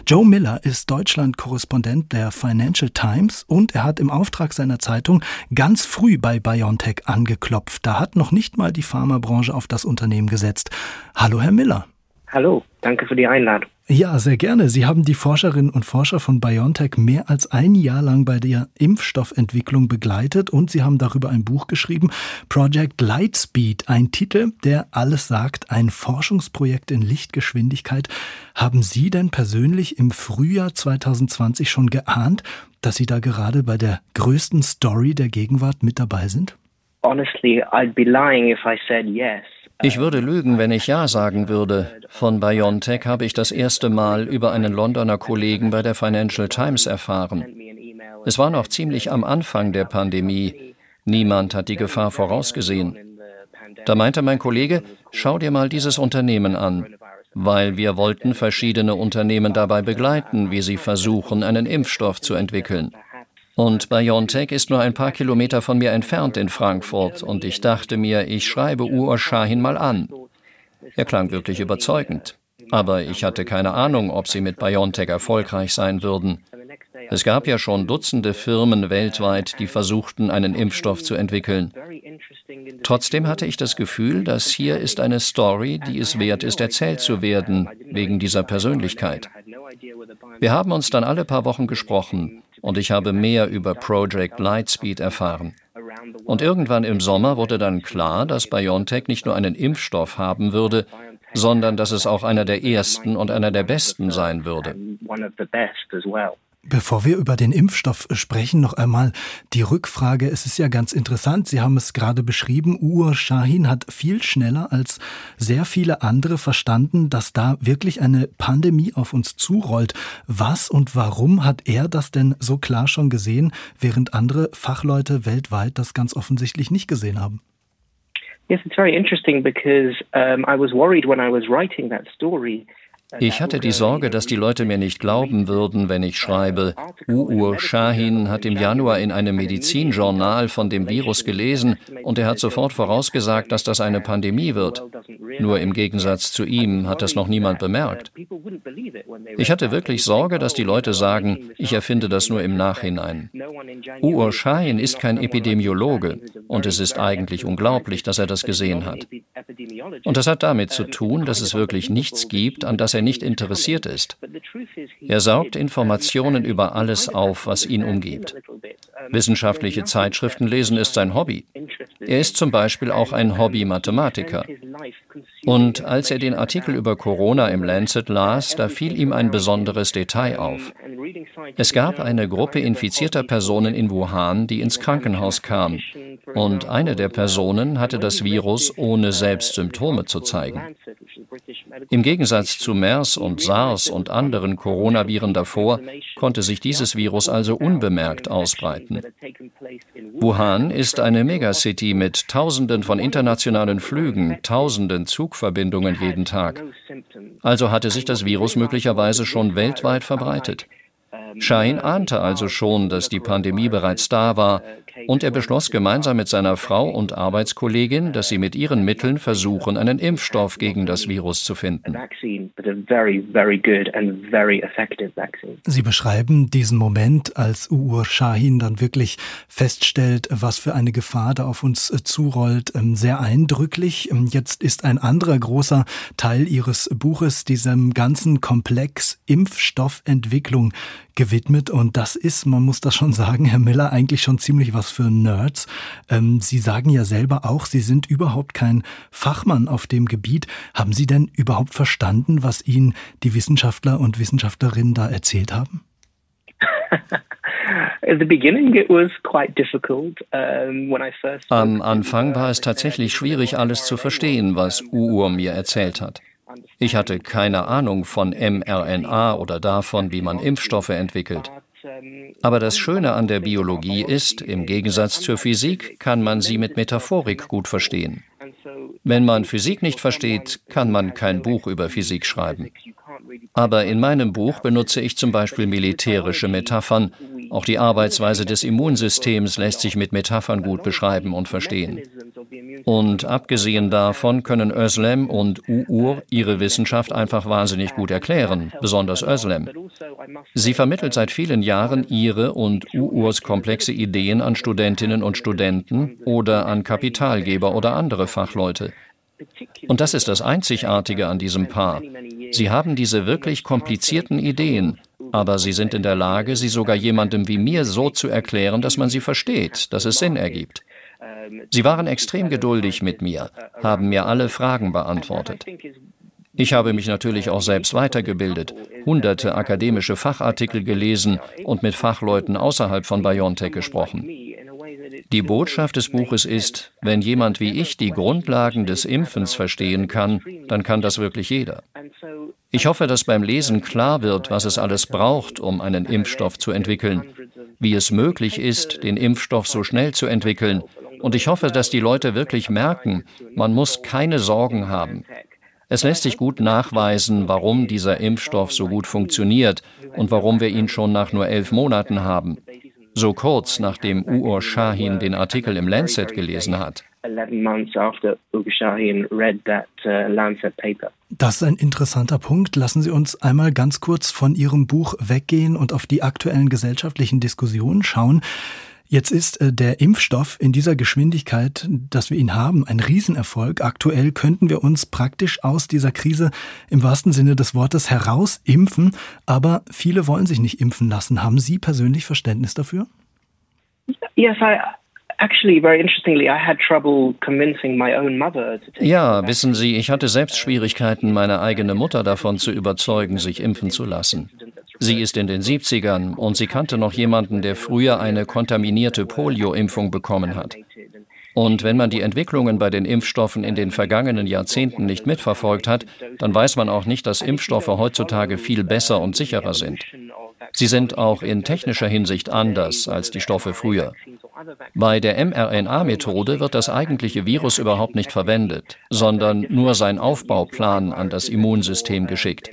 Joe Miller ist Deutschland-Korrespondent der Financial Times und er hat im Auftrag seiner Zeitung ganz früh bei BioNTech angeklopft. Da hat noch nicht mal die Pharmabranche auf das Unternehmen gesetzt. Hallo, Herr Miller. Hallo, danke für die Einladung. Ja, sehr gerne. Sie haben die Forscherinnen und Forscher von BioNTech mehr als ein Jahr lang bei der Impfstoffentwicklung begleitet und Sie haben darüber ein Buch geschrieben, Project Lightspeed, ein Titel, der alles sagt, ein Forschungsprojekt in Lichtgeschwindigkeit. Haben Sie denn persönlich im Frühjahr 2020 schon geahnt, dass Sie da gerade bei der größten Story der Gegenwart mit dabei sind? Honestly, I'd be lying if I said yes. Ich würde lügen, wenn ich Ja sagen würde. Von BioNTech habe ich das erste Mal über einen Londoner Kollegen bei der Financial Times erfahren. Es war noch ziemlich am Anfang der Pandemie. Niemand hat die Gefahr vorausgesehen. Da meinte mein Kollege, schau dir mal dieses Unternehmen an, weil wir wollten verschiedene Unternehmen dabei begleiten, wie sie versuchen, einen Impfstoff zu entwickeln. Und BioNTech ist nur ein paar Kilometer von mir entfernt in Frankfurt und ich dachte mir, ich schreibe Uğur Shahin mal an. Er klang wirklich überzeugend. Aber ich hatte keine Ahnung, ob sie mit BioNTech erfolgreich sein würden. Es gab ja schon Dutzende Firmen weltweit, die versuchten, einen Impfstoff zu entwickeln. Trotzdem hatte ich das Gefühl, dass hier ist eine Story, die es wert ist, erzählt zu werden, wegen dieser Persönlichkeit. Wir haben uns dann alle paar Wochen gesprochen und ich habe mehr über Project Lightspeed erfahren. Und irgendwann im Sommer wurde dann klar, dass BioNTech nicht nur einen Impfstoff haben würde, sondern dass es auch einer der ersten und einer der besten sein würde. Bevor wir über den Impfstoff sprechen, noch einmal die Rückfrage. Es ist ja ganz interessant. Sie haben es gerade beschrieben. Uğur Shahin hat viel schneller als sehr viele andere verstanden, dass da wirklich eine Pandemie auf uns zurollt. Was und warum hat er das denn so klar schon gesehen, während andere Fachleute weltweit das ganz offensichtlich nicht gesehen haben? Yes, it's very interesting because um, I was worried when I was writing that story ich hatte die Sorge, dass die Leute mir nicht glauben würden, wenn ich schreibe, Uğur Shahin hat im Januar in einem Medizinjournal von dem Virus gelesen und er hat sofort vorausgesagt, dass das eine Pandemie wird. Nur im Gegensatz zu ihm hat das noch niemand bemerkt. Ich hatte wirklich Sorge, dass die Leute sagen, ich erfinde das nur im Nachhinein. Uğur Shahin ist kein Epidemiologe und es ist eigentlich unglaublich, dass er das gesehen hat. Und das hat damit zu tun, dass es wirklich nichts gibt, an das er nicht interessiert ist. Er saugt Informationen über alles auf, was ihn umgibt. Wissenschaftliche Zeitschriften lesen ist sein Hobby. Er ist zum Beispiel auch ein Hobby-Mathematiker. Und als er den Artikel über Corona im Lancet las, da fiel ihm ein besonderes Detail auf. Es gab eine Gruppe infizierter Personen in Wuhan, die ins Krankenhaus kam. Und eine der Personen hatte das Virus, ohne selbst Symptome zu zeigen. Im Gegensatz zu MERS und SARS und anderen Coronaviren davor konnte sich dieses Virus also unbemerkt ausbreiten. Wuhan ist eine Megacity mit Tausenden von internationalen Flügen, Tausenden Zugverbindungen jeden Tag. Also hatte sich das Virus möglicherweise schon weltweit verbreitet. Schein ahnte also schon, dass die Pandemie bereits da war, und er beschloss gemeinsam mit seiner Frau und Arbeitskollegin, dass sie mit ihren Mitteln versuchen, einen Impfstoff gegen das Virus zu finden. Sie beschreiben diesen Moment, als Uğur Shahin dann wirklich feststellt, was für eine Gefahr da auf uns äh, zurollt, ähm, sehr eindrücklich. Ähm, jetzt ist ein anderer großer Teil Ihres Buches diesem ganzen Komplex Impfstoffentwicklung gewidmet und das ist, man muss das schon sagen, Herr Miller, eigentlich schon ziemlich was für Nerds. Ähm, Sie sagen ja selber auch, Sie sind überhaupt kein Fachmann auf dem Gebiet. Haben Sie denn überhaupt verstanden, was Ihnen die Wissenschaftler und Wissenschaftlerinnen da erzählt haben? Am Anfang war es tatsächlich schwierig, alles zu verstehen, was Uur mir erzählt hat. Ich hatte keine Ahnung von mRNA oder davon, wie man Impfstoffe entwickelt. Aber das Schöne an der Biologie ist, im Gegensatz zur Physik kann man sie mit Metaphorik gut verstehen. Wenn man Physik nicht versteht, kann man kein Buch über Physik schreiben. Aber in meinem Buch benutze ich zum Beispiel militärische Metaphern. Auch die Arbeitsweise des Immunsystems lässt sich mit Metaphern gut beschreiben und verstehen. Und abgesehen davon können Özlem und Uur ihre Wissenschaft einfach wahnsinnig gut erklären, besonders Özlem. Sie vermittelt seit vielen Jahren ihre und Uurs komplexe Ideen an Studentinnen und Studenten oder an Kapitalgeber oder andere Fachleute. Und das ist das Einzigartige an diesem Paar. Sie haben diese wirklich komplizierten Ideen, aber sie sind in der Lage, sie sogar jemandem wie mir so zu erklären, dass man sie versteht, dass es Sinn ergibt. Sie waren extrem geduldig mit mir, haben mir alle Fragen beantwortet. Ich habe mich natürlich auch selbst weitergebildet, hunderte akademische Fachartikel gelesen und mit Fachleuten außerhalb von BioNTech gesprochen. Die Botschaft des Buches ist, wenn jemand wie ich die Grundlagen des Impfens verstehen kann, dann kann das wirklich jeder. Ich hoffe, dass beim Lesen klar wird, was es alles braucht, um einen Impfstoff zu entwickeln, wie es möglich ist, den Impfstoff so schnell zu entwickeln und ich hoffe, dass die Leute wirklich merken, man muss keine Sorgen haben. Es lässt sich gut nachweisen, warum dieser Impfstoff so gut funktioniert und warum wir ihn schon nach nur elf Monaten haben. So kurz nachdem Uur Shahin den Artikel im Lancet gelesen hat. Das ist ein interessanter Punkt. Lassen Sie uns einmal ganz kurz von Ihrem Buch weggehen und auf die aktuellen gesellschaftlichen Diskussionen schauen. Jetzt ist äh, der Impfstoff in dieser Geschwindigkeit, dass wir ihn haben, ein Riesenerfolg. Aktuell könnten wir uns praktisch aus dieser Krise im wahrsten Sinne des Wortes heraus impfen, aber viele wollen sich nicht impfen lassen. Haben Sie persönlich Verständnis dafür? Yes, I, ja, wissen Sie, ich hatte selbst Schwierigkeiten, meine eigene Mutter davon zu überzeugen, sich impfen zu lassen. Sie ist in den 70ern und sie kannte noch jemanden, der früher eine kontaminierte Polio-Impfung bekommen hat. Und wenn man die Entwicklungen bei den Impfstoffen in den vergangenen Jahrzehnten nicht mitverfolgt hat, dann weiß man auch nicht, dass Impfstoffe heutzutage viel besser und sicherer sind. Sie sind auch in technischer Hinsicht anders als die Stoffe früher. Bei der mRNA-Methode wird das eigentliche Virus überhaupt nicht verwendet, sondern nur sein Aufbauplan an das Immunsystem geschickt.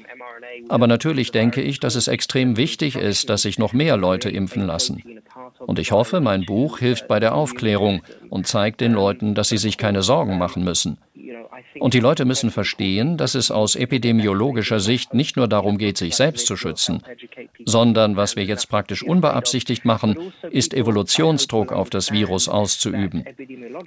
Aber natürlich denke ich, dass es extrem wichtig ist, dass sich noch mehr Leute impfen lassen. Und ich hoffe, mein Buch hilft bei der Aufklärung und zeigt den Leuten, dass sie sich keine Sorgen machen müssen. Und die Leute müssen verstehen, dass es aus epidemiologischer Sicht nicht nur darum geht, sich selbst zu schützen, sondern was wir jetzt praktisch unbeabsichtigt machen, ist Evolutionsdruck auf das Virus auszuüben.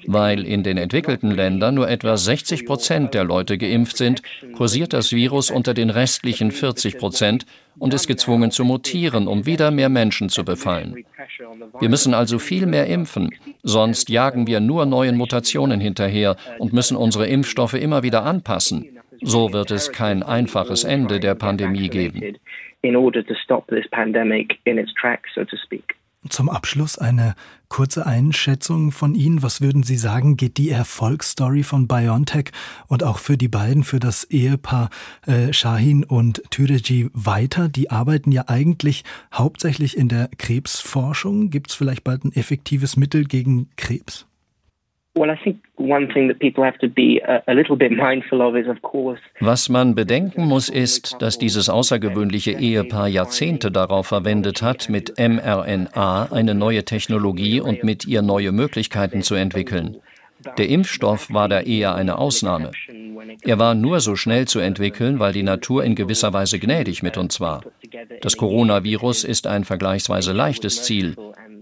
Weil in den entwickelten Ländern nur etwa 60 Prozent der Leute geimpft sind, kursiert das Virus unter den restlichen 40 Prozent und ist gezwungen zu mutieren, um wieder mehr Menschen zu befallen. Wir müssen also viel mehr impfen, sonst jagen wir nur neuen Mutationen hinterher und müssen unsere Impfstoffe immer wieder anpassen. So wird es kein einfaches Ende der Pandemie geben. Zum Abschluss eine kurze Einschätzung von Ihnen. Was würden Sie sagen, geht die Erfolgsstory von BioNTech und auch für die beiden, für das Ehepaar äh, Shahin und Türeci weiter? Die arbeiten ja eigentlich hauptsächlich in der Krebsforschung. Gibt es vielleicht bald ein effektives Mittel gegen Krebs? Was man bedenken muss, ist, dass dieses außergewöhnliche Ehepaar Jahrzehnte darauf verwendet hat, mit mRNA eine neue Technologie und mit ihr neue Möglichkeiten zu entwickeln. Der Impfstoff war da eher eine Ausnahme. Er war nur so schnell zu entwickeln, weil die Natur in gewisser Weise gnädig mit uns war. Das Coronavirus ist ein vergleichsweise leichtes Ziel.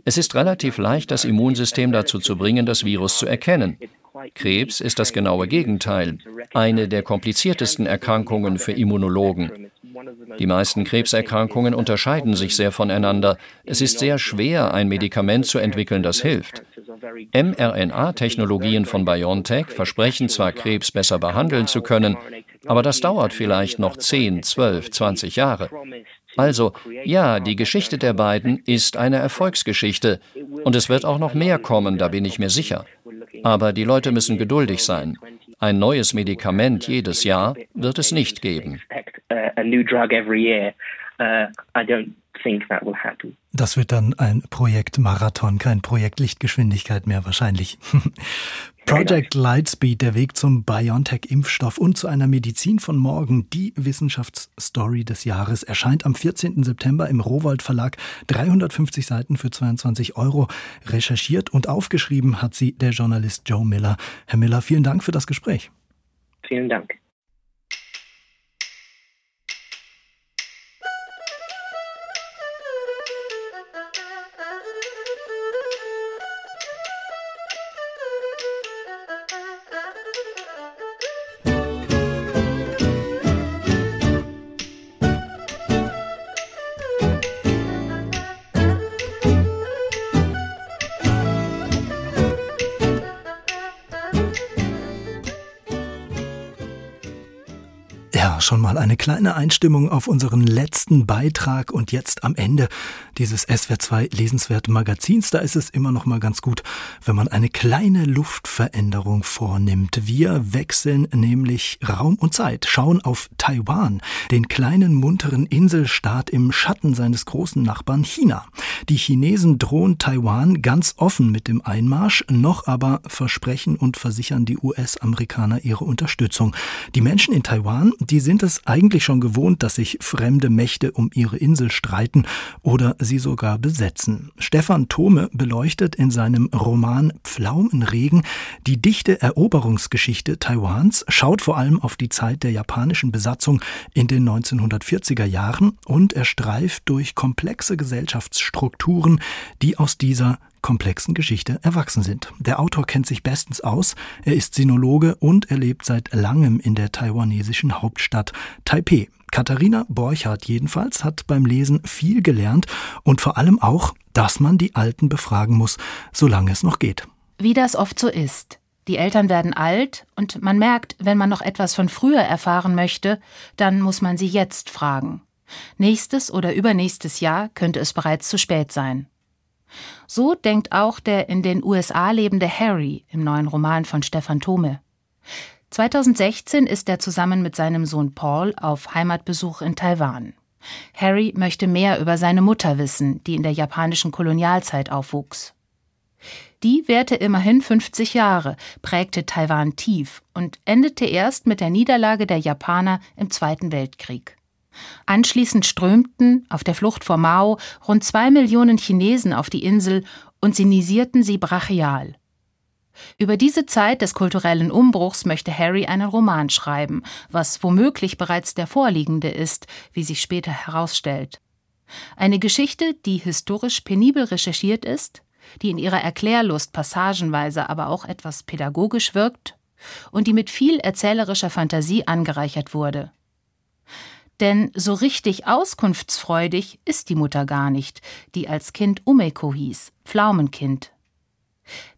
Es ist relativ leicht, das Immunsystem dazu zu bringen, das Virus zu erkennen. Krebs ist das genaue Gegenteil, eine der kompliziertesten Erkrankungen für Immunologen. Die meisten Krebserkrankungen unterscheiden sich sehr voneinander. Es ist sehr schwer, ein Medikament zu entwickeln, das hilft. mRNA-Technologien von BioNTech versprechen zwar, Krebs besser behandeln zu können, aber das dauert vielleicht noch 10, 12, 20 Jahre. Also, ja, die Geschichte der beiden ist eine Erfolgsgeschichte und es wird auch noch mehr kommen, da bin ich mir sicher. Aber die Leute müssen geduldig sein. Ein neues Medikament jedes Jahr wird es nicht geben. Das wird dann ein Projekt Marathon, kein Projekt Lichtgeschwindigkeit mehr wahrscheinlich. Project Lightspeed, der Weg zum BioNTech-Impfstoff und zu einer Medizin von morgen, die Wissenschaftsstory des Jahres, erscheint am 14. September im Rowold Verlag. 350 Seiten für 22 Euro. Recherchiert und aufgeschrieben hat sie der Journalist Joe Miller. Herr Miller, vielen Dank für das Gespräch. Vielen Dank. Schon mal eine kleine Einstimmung auf unseren letzten Beitrag und jetzt am Ende dieses SWR2 lesenswerten Magazins. Da ist es immer noch mal ganz gut, wenn man eine kleine Luftveränderung vornimmt. Wir wechseln nämlich Raum und Zeit, schauen auf Taiwan, den kleinen munteren Inselstaat im Schatten seines großen Nachbarn China. Die Chinesen drohen Taiwan ganz offen mit dem Einmarsch, noch aber versprechen und versichern die US-Amerikaner ihre Unterstützung. Die Menschen in Taiwan, die sind es eigentlich schon gewohnt, dass sich fremde Mächte um ihre Insel streiten oder sie sogar besetzen. Stefan Thome beleuchtet in seinem Roman Pflaumenregen die dichte Eroberungsgeschichte Taiwans, schaut vor allem auf die Zeit der japanischen Besatzung in den 1940er Jahren und er streift durch komplexe Gesellschaftsstrukturen, die aus dieser komplexen Geschichte erwachsen sind. Der Autor kennt sich bestens aus, er ist Sinologe und er lebt seit langem in der taiwanesischen Hauptstadt Taipeh. Katharina Borchardt jedenfalls hat beim Lesen viel gelernt und vor allem auch, dass man die Alten befragen muss, solange es noch geht. Wie das oft so ist. Die Eltern werden alt und man merkt, wenn man noch etwas von früher erfahren möchte, dann muss man sie jetzt fragen. Nächstes oder übernächstes Jahr könnte es bereits zu spät sein. So denkt auch der in den USA lebende Harry im neuen Roman von Stefan Thome. 2016 ist er zusammen mit seinem Sohn Paul auf Heimatbesuch in Taiwan. Harry möchte mehr über seine Mutter wissen, die in der japanischen Kolonialzeit aufwuchs. Die währte immerhin 50 Jahre, prägte Taiwan tief und endete erst mit der Niederlage der Japaner im Zweiten Weltkrieg. Anschließend strömten, auf der Flucht vor Mao, rund zwei Millionen Chinesen auf die Insel und sinisierten sie brachial. Über diese Zeit des kulturellen Umbruchs möchte Harry einen Roman schreiben, was womöglich bereits der vorliegende ist, wie sich später herausstellt. Eine Geschichte, die historisch penibel recherchiert ist, die in ihrer Erklärlust passagenweise aber auch etwas pädagogisch wirkt und die mit viel erzählerischer Fantasie angereichert wurde. Denn so richtig auskunftsfreudig ist die Mutter gar nicht, die als Kind Umeko hieß, Pflaumenkind.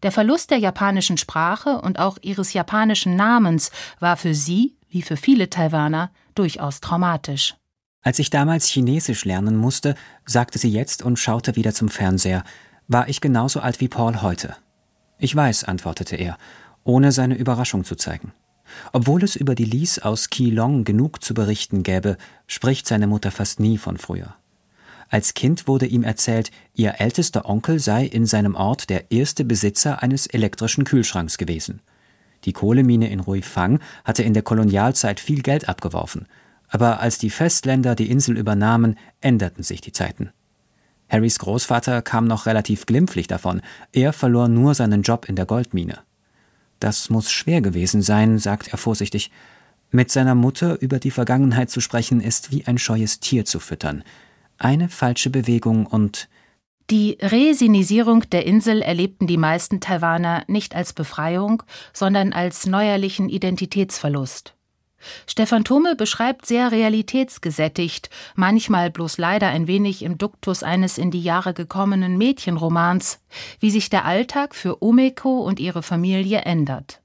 Der Verlust der japanischen Sprache und auch ihres japanischen Namens war für sie, wie für viele Taiwaner, durchaus traumatisch. Als ich damals Chinesisch lernen musste, sagte sie jetzt und schaute wieder zum Fernseher, war ich genauso alt wie Paul heute. Ich weiß, antwortete er, ohne seine Überraschung zu zeigen. Obwohl es über die Lies aus Keelong genug zu berichten gäbe, spricht seine Mutter fast nie von früher. Als Kind wurde ihm erzählt, ihr ältester Onkel sei in seinem Ort der erste Besitzer eines elektrischen Kühlschranks gewesen. Die Kohlemine in Ruifang hatte in der Kolonialzeit viel Geld abgeworfen, aber als die Festländer die Insel übernahmen, änderten sich die Zeiten. Harrys Großvater kam noch relativ glimpflich davon, er verlor nur seinen Job in der Goldmine. Das muss schwer gewesen sein, sagt er vorsichtig. Mit seiner Mutter über die Vergangenheit zu sprechen, ist wie ein scheues Tier zu füttern. Eine falsche Bewegung und die Resinisierung der Insel erlebten die meisten Taiwaner nicht als Befreiung, sondern als neuerlichen Identitätsverlust. Stefan Thome beschreibt sehr realitätsgesättigt, manchmal bloß leider ein wenig im Duktus eines in die Jahre gekommenen Mädchenromans, wie sich der Alltag für Umeko und ihre Familie ändert.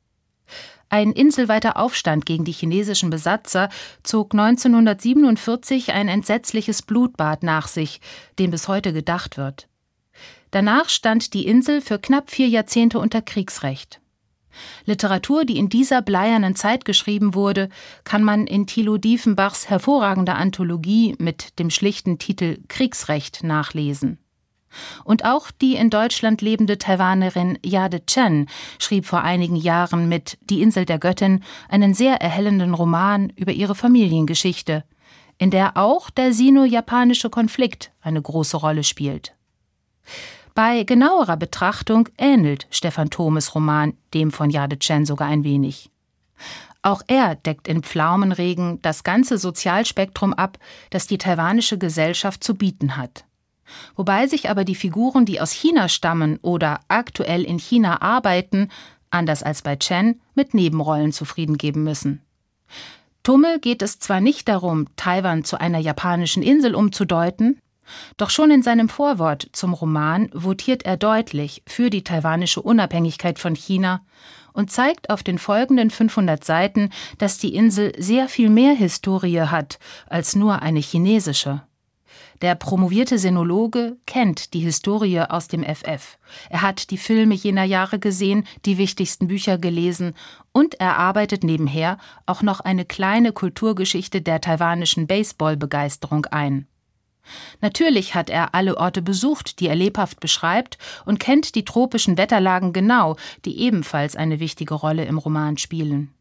Ein inselweiter Aufstand gegen die chinesischen Besatzer zog 1947 ein entsetzliches Blutbad nach sich, dem bis heute gedacht wird. Danach stand die Insel für knapp vier Jahrzehnte unter Kriegsrecht. Literatur, die in dieser bleiernen Zeit geschrieben wurde, kann man in Thilo Diefenbachs hervorragender Anthologie mit dem schlichten Titel Kriegsrecht nachlesen. Und auch die in Deutschland lebende Taiwanerin Yade Chen schrieb vor einigen Jahren mit Die Insel der Göttin einen sehr erhellenden Roman über ihre Familiengeschichte, in der auch der sino-japanische Konflikt eine große Rolle spielt. Bei genauerer Betrachtung ähnelt Stefan Thomes Roman dem von Jade Chen sogar ein wenig. Auch er deckt in Pflaumenregen das ganze Sozialspektrum ab, das die taiwanische Gesellschaft zu bieten hat. Wobei sich aber die Figuren, die aus China stammen oder aktuell in China arbeiten, anders als bei Chen, mit Nebenrollen zufrieden geben müssen. Tummel geht es zwar nicht darum, Taiwan zu einer japanischen Insel umzudeuten, doch schon in seinem Vorwort zum Roman votiert er deutlich für die taiwanische Unabhängigkeit von China und zeigt auf den folgenden 500 Seiten, dass die Insel sehr viel mehr Historie hat als nur eine chinesische. Der promovierte Sinologe kennt die Historie aus dem FF. Er hat die Filme jener Jahre gesehen, die wichtigsten Bücher gelesen und er arbeitet nebenher auch noch eine kleine Kulturgeschichte der taiwanischen Baseballbegeisterung ein. Natürlich hat er alle Orte besucht, die er lebhaft beschreibt, und kennt die tropischen Wetterlagen genau, die ebenfalls eine wichtige Rolle im Roman spielen.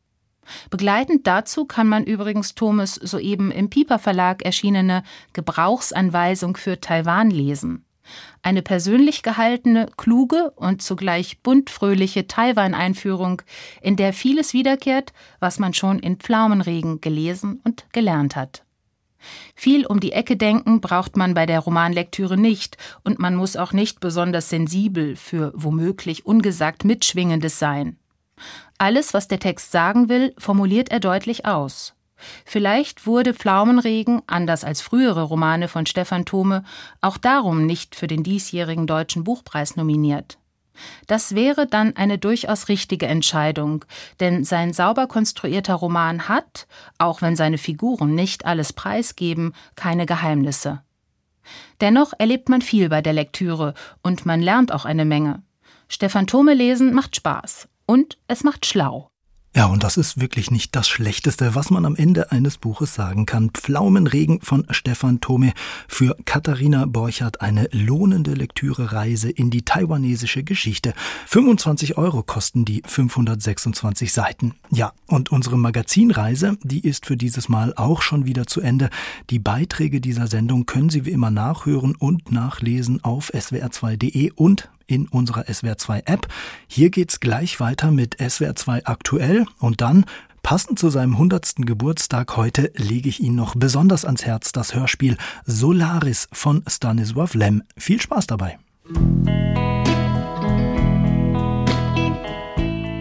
Begleitend dazu kann man übrigens Thomas soeben im Piper Verlag erschienene Gebrauchsanweisung für Taiwan lesen. Eine persönlich gehaltene, kluge und zugleich buntfröhliche Taiwan-Einführung, in der vieles wiederkehrt, was man schon in Pflaumenregen gelesen und gelernt hat. Viel um die Ecke denken braucht man bei der Romanlektüre nicht, und man muss auch nicht besonders sensibel für womöglich ungesagt Mitschwingendes sein. Alles, was der Text sagen will, formuliert er deutlich aus. Vielleicht wurde Pflaumenregen, anders als frühere Romane von Stefan Thome, auch darum nicht für den diesjährigen Deutschen Buchpreis nominiert. Das wäre dann eine durchaus richtige Entscheidung, denn sein sauber konstruierter Roman hat, auch wenn seine Figuren nicht alles preisgeben, keine Geheimnisse. Dennoch erlebt man viel bei der Lektüre und man lernt auch eine Menge. Stefan Thome lesen macht Spaß und es macht schlau. Ja, und das ist wirklich nicht das Schlechteste, was man am Ende eines Buches sagen kann. Pflaumenregen von Stefan Thome für Katharina Borchardt eine lohnende Lektüre-Reise in die taiwanesische Geschichte. 25 Euro kosten die 526 Seiten. Ja, und unsere Magazinreise, die ist für dieses Mal auch schon wieder zu Ende. Die Beiträge dieser Sendung können Sie wie immer nachhören und nachlesen auf swr2.de und in unserer SWR2 App. Hier geht's gleich weiter mit SWR2 aktuell und dann Passend zu seinem 100. Geburtstag heute lege ich Ihnen noch besonders ans Herz das Hörspiel Solaris von Stanisław Lem. Viel Spaß dabei.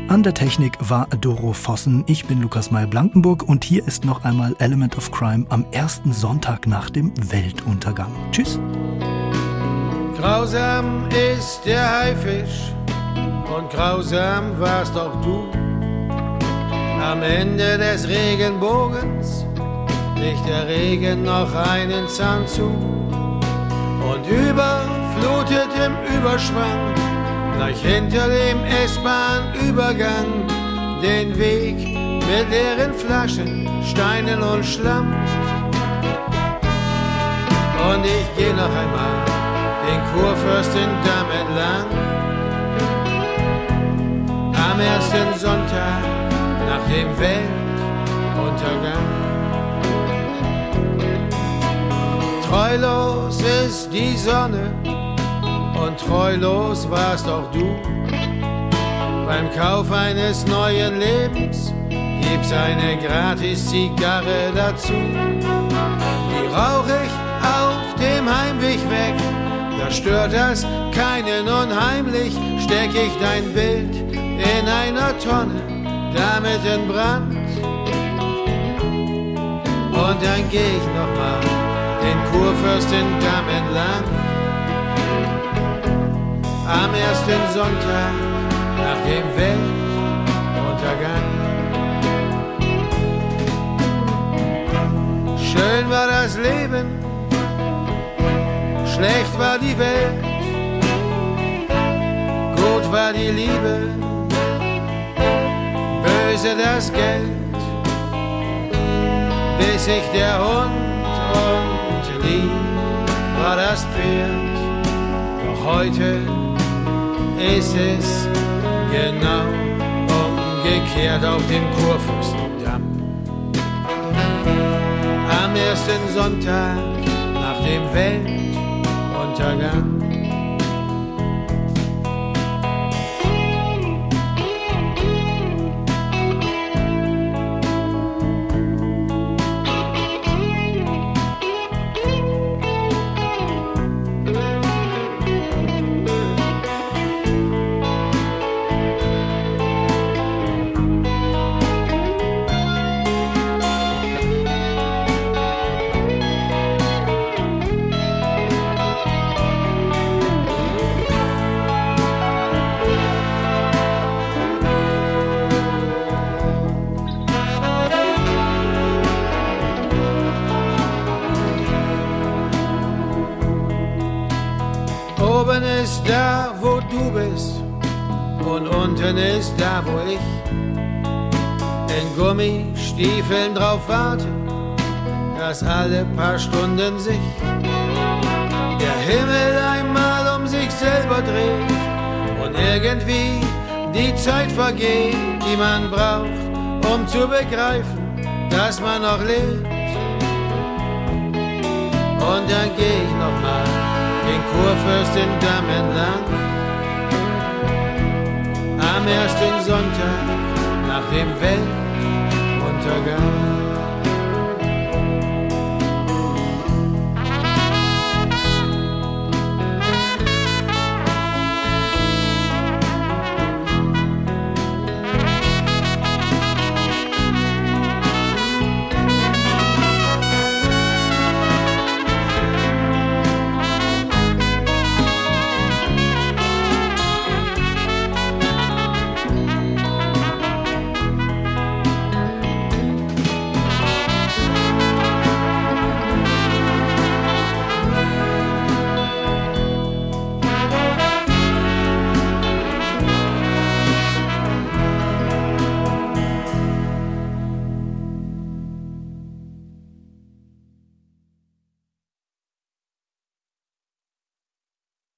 An der Technik war Doro Vossen. Ich bin Lukas Meyer-Blankenburg und hier ist noch einmal Element of Crime am ersten Sonntag nach dem Weltuntergang. Tschüss. Grausam ist der Haifisch und grausam warst auch du. Am Ende des Regenbogens legt der Regen noch einen Zahn zu und überflutet im Überschwang gleich hinter dem S-Bahn-Übergang den Weg mit leeren Flaschen, Steinen und Schlamm. Und ich geh noch einmal den Kurfürstendamm entlang. Am ersten Sonntag nach dem Weltuntergang. Treulos ist die Sonne und treulos warst auch du. Beim Kauf eines neuen Lebens gibt's eine Gratis-Zigarre dazu. Die rauch ich auf dem Heimweg weg da stört das keinen unheimlich, steck ich dein Bild in einer Tonne, damit in Brand. Und dann geh ich nochmal den Kurfürstendamm entlang. Am ersten Sonntag nach dem Weltuntergang. Schön war das Leben, schlecht war die Welt, gut war die Liebe, böse das Geld, bis sich der Hund und lieb war das Pferd. Doch heute ist es genau umgekehrt auf dem Kurfürstendamm. Am ersten Sonntag nach dem Weltuntergang. Chaga. Unten ist da, wo ich in Gummistiefeln drauf warte, dass alle paar Stunden sich der Himmel einmal um sich selber dreht und irgendwie die Zeit vergeht, die man braucht, um zu begreifen, dass man noch lebt. Und dann geh ich nochmal den Kurfürstendamm entlang. Am ersten Sonntag nach dem Weltuntergang.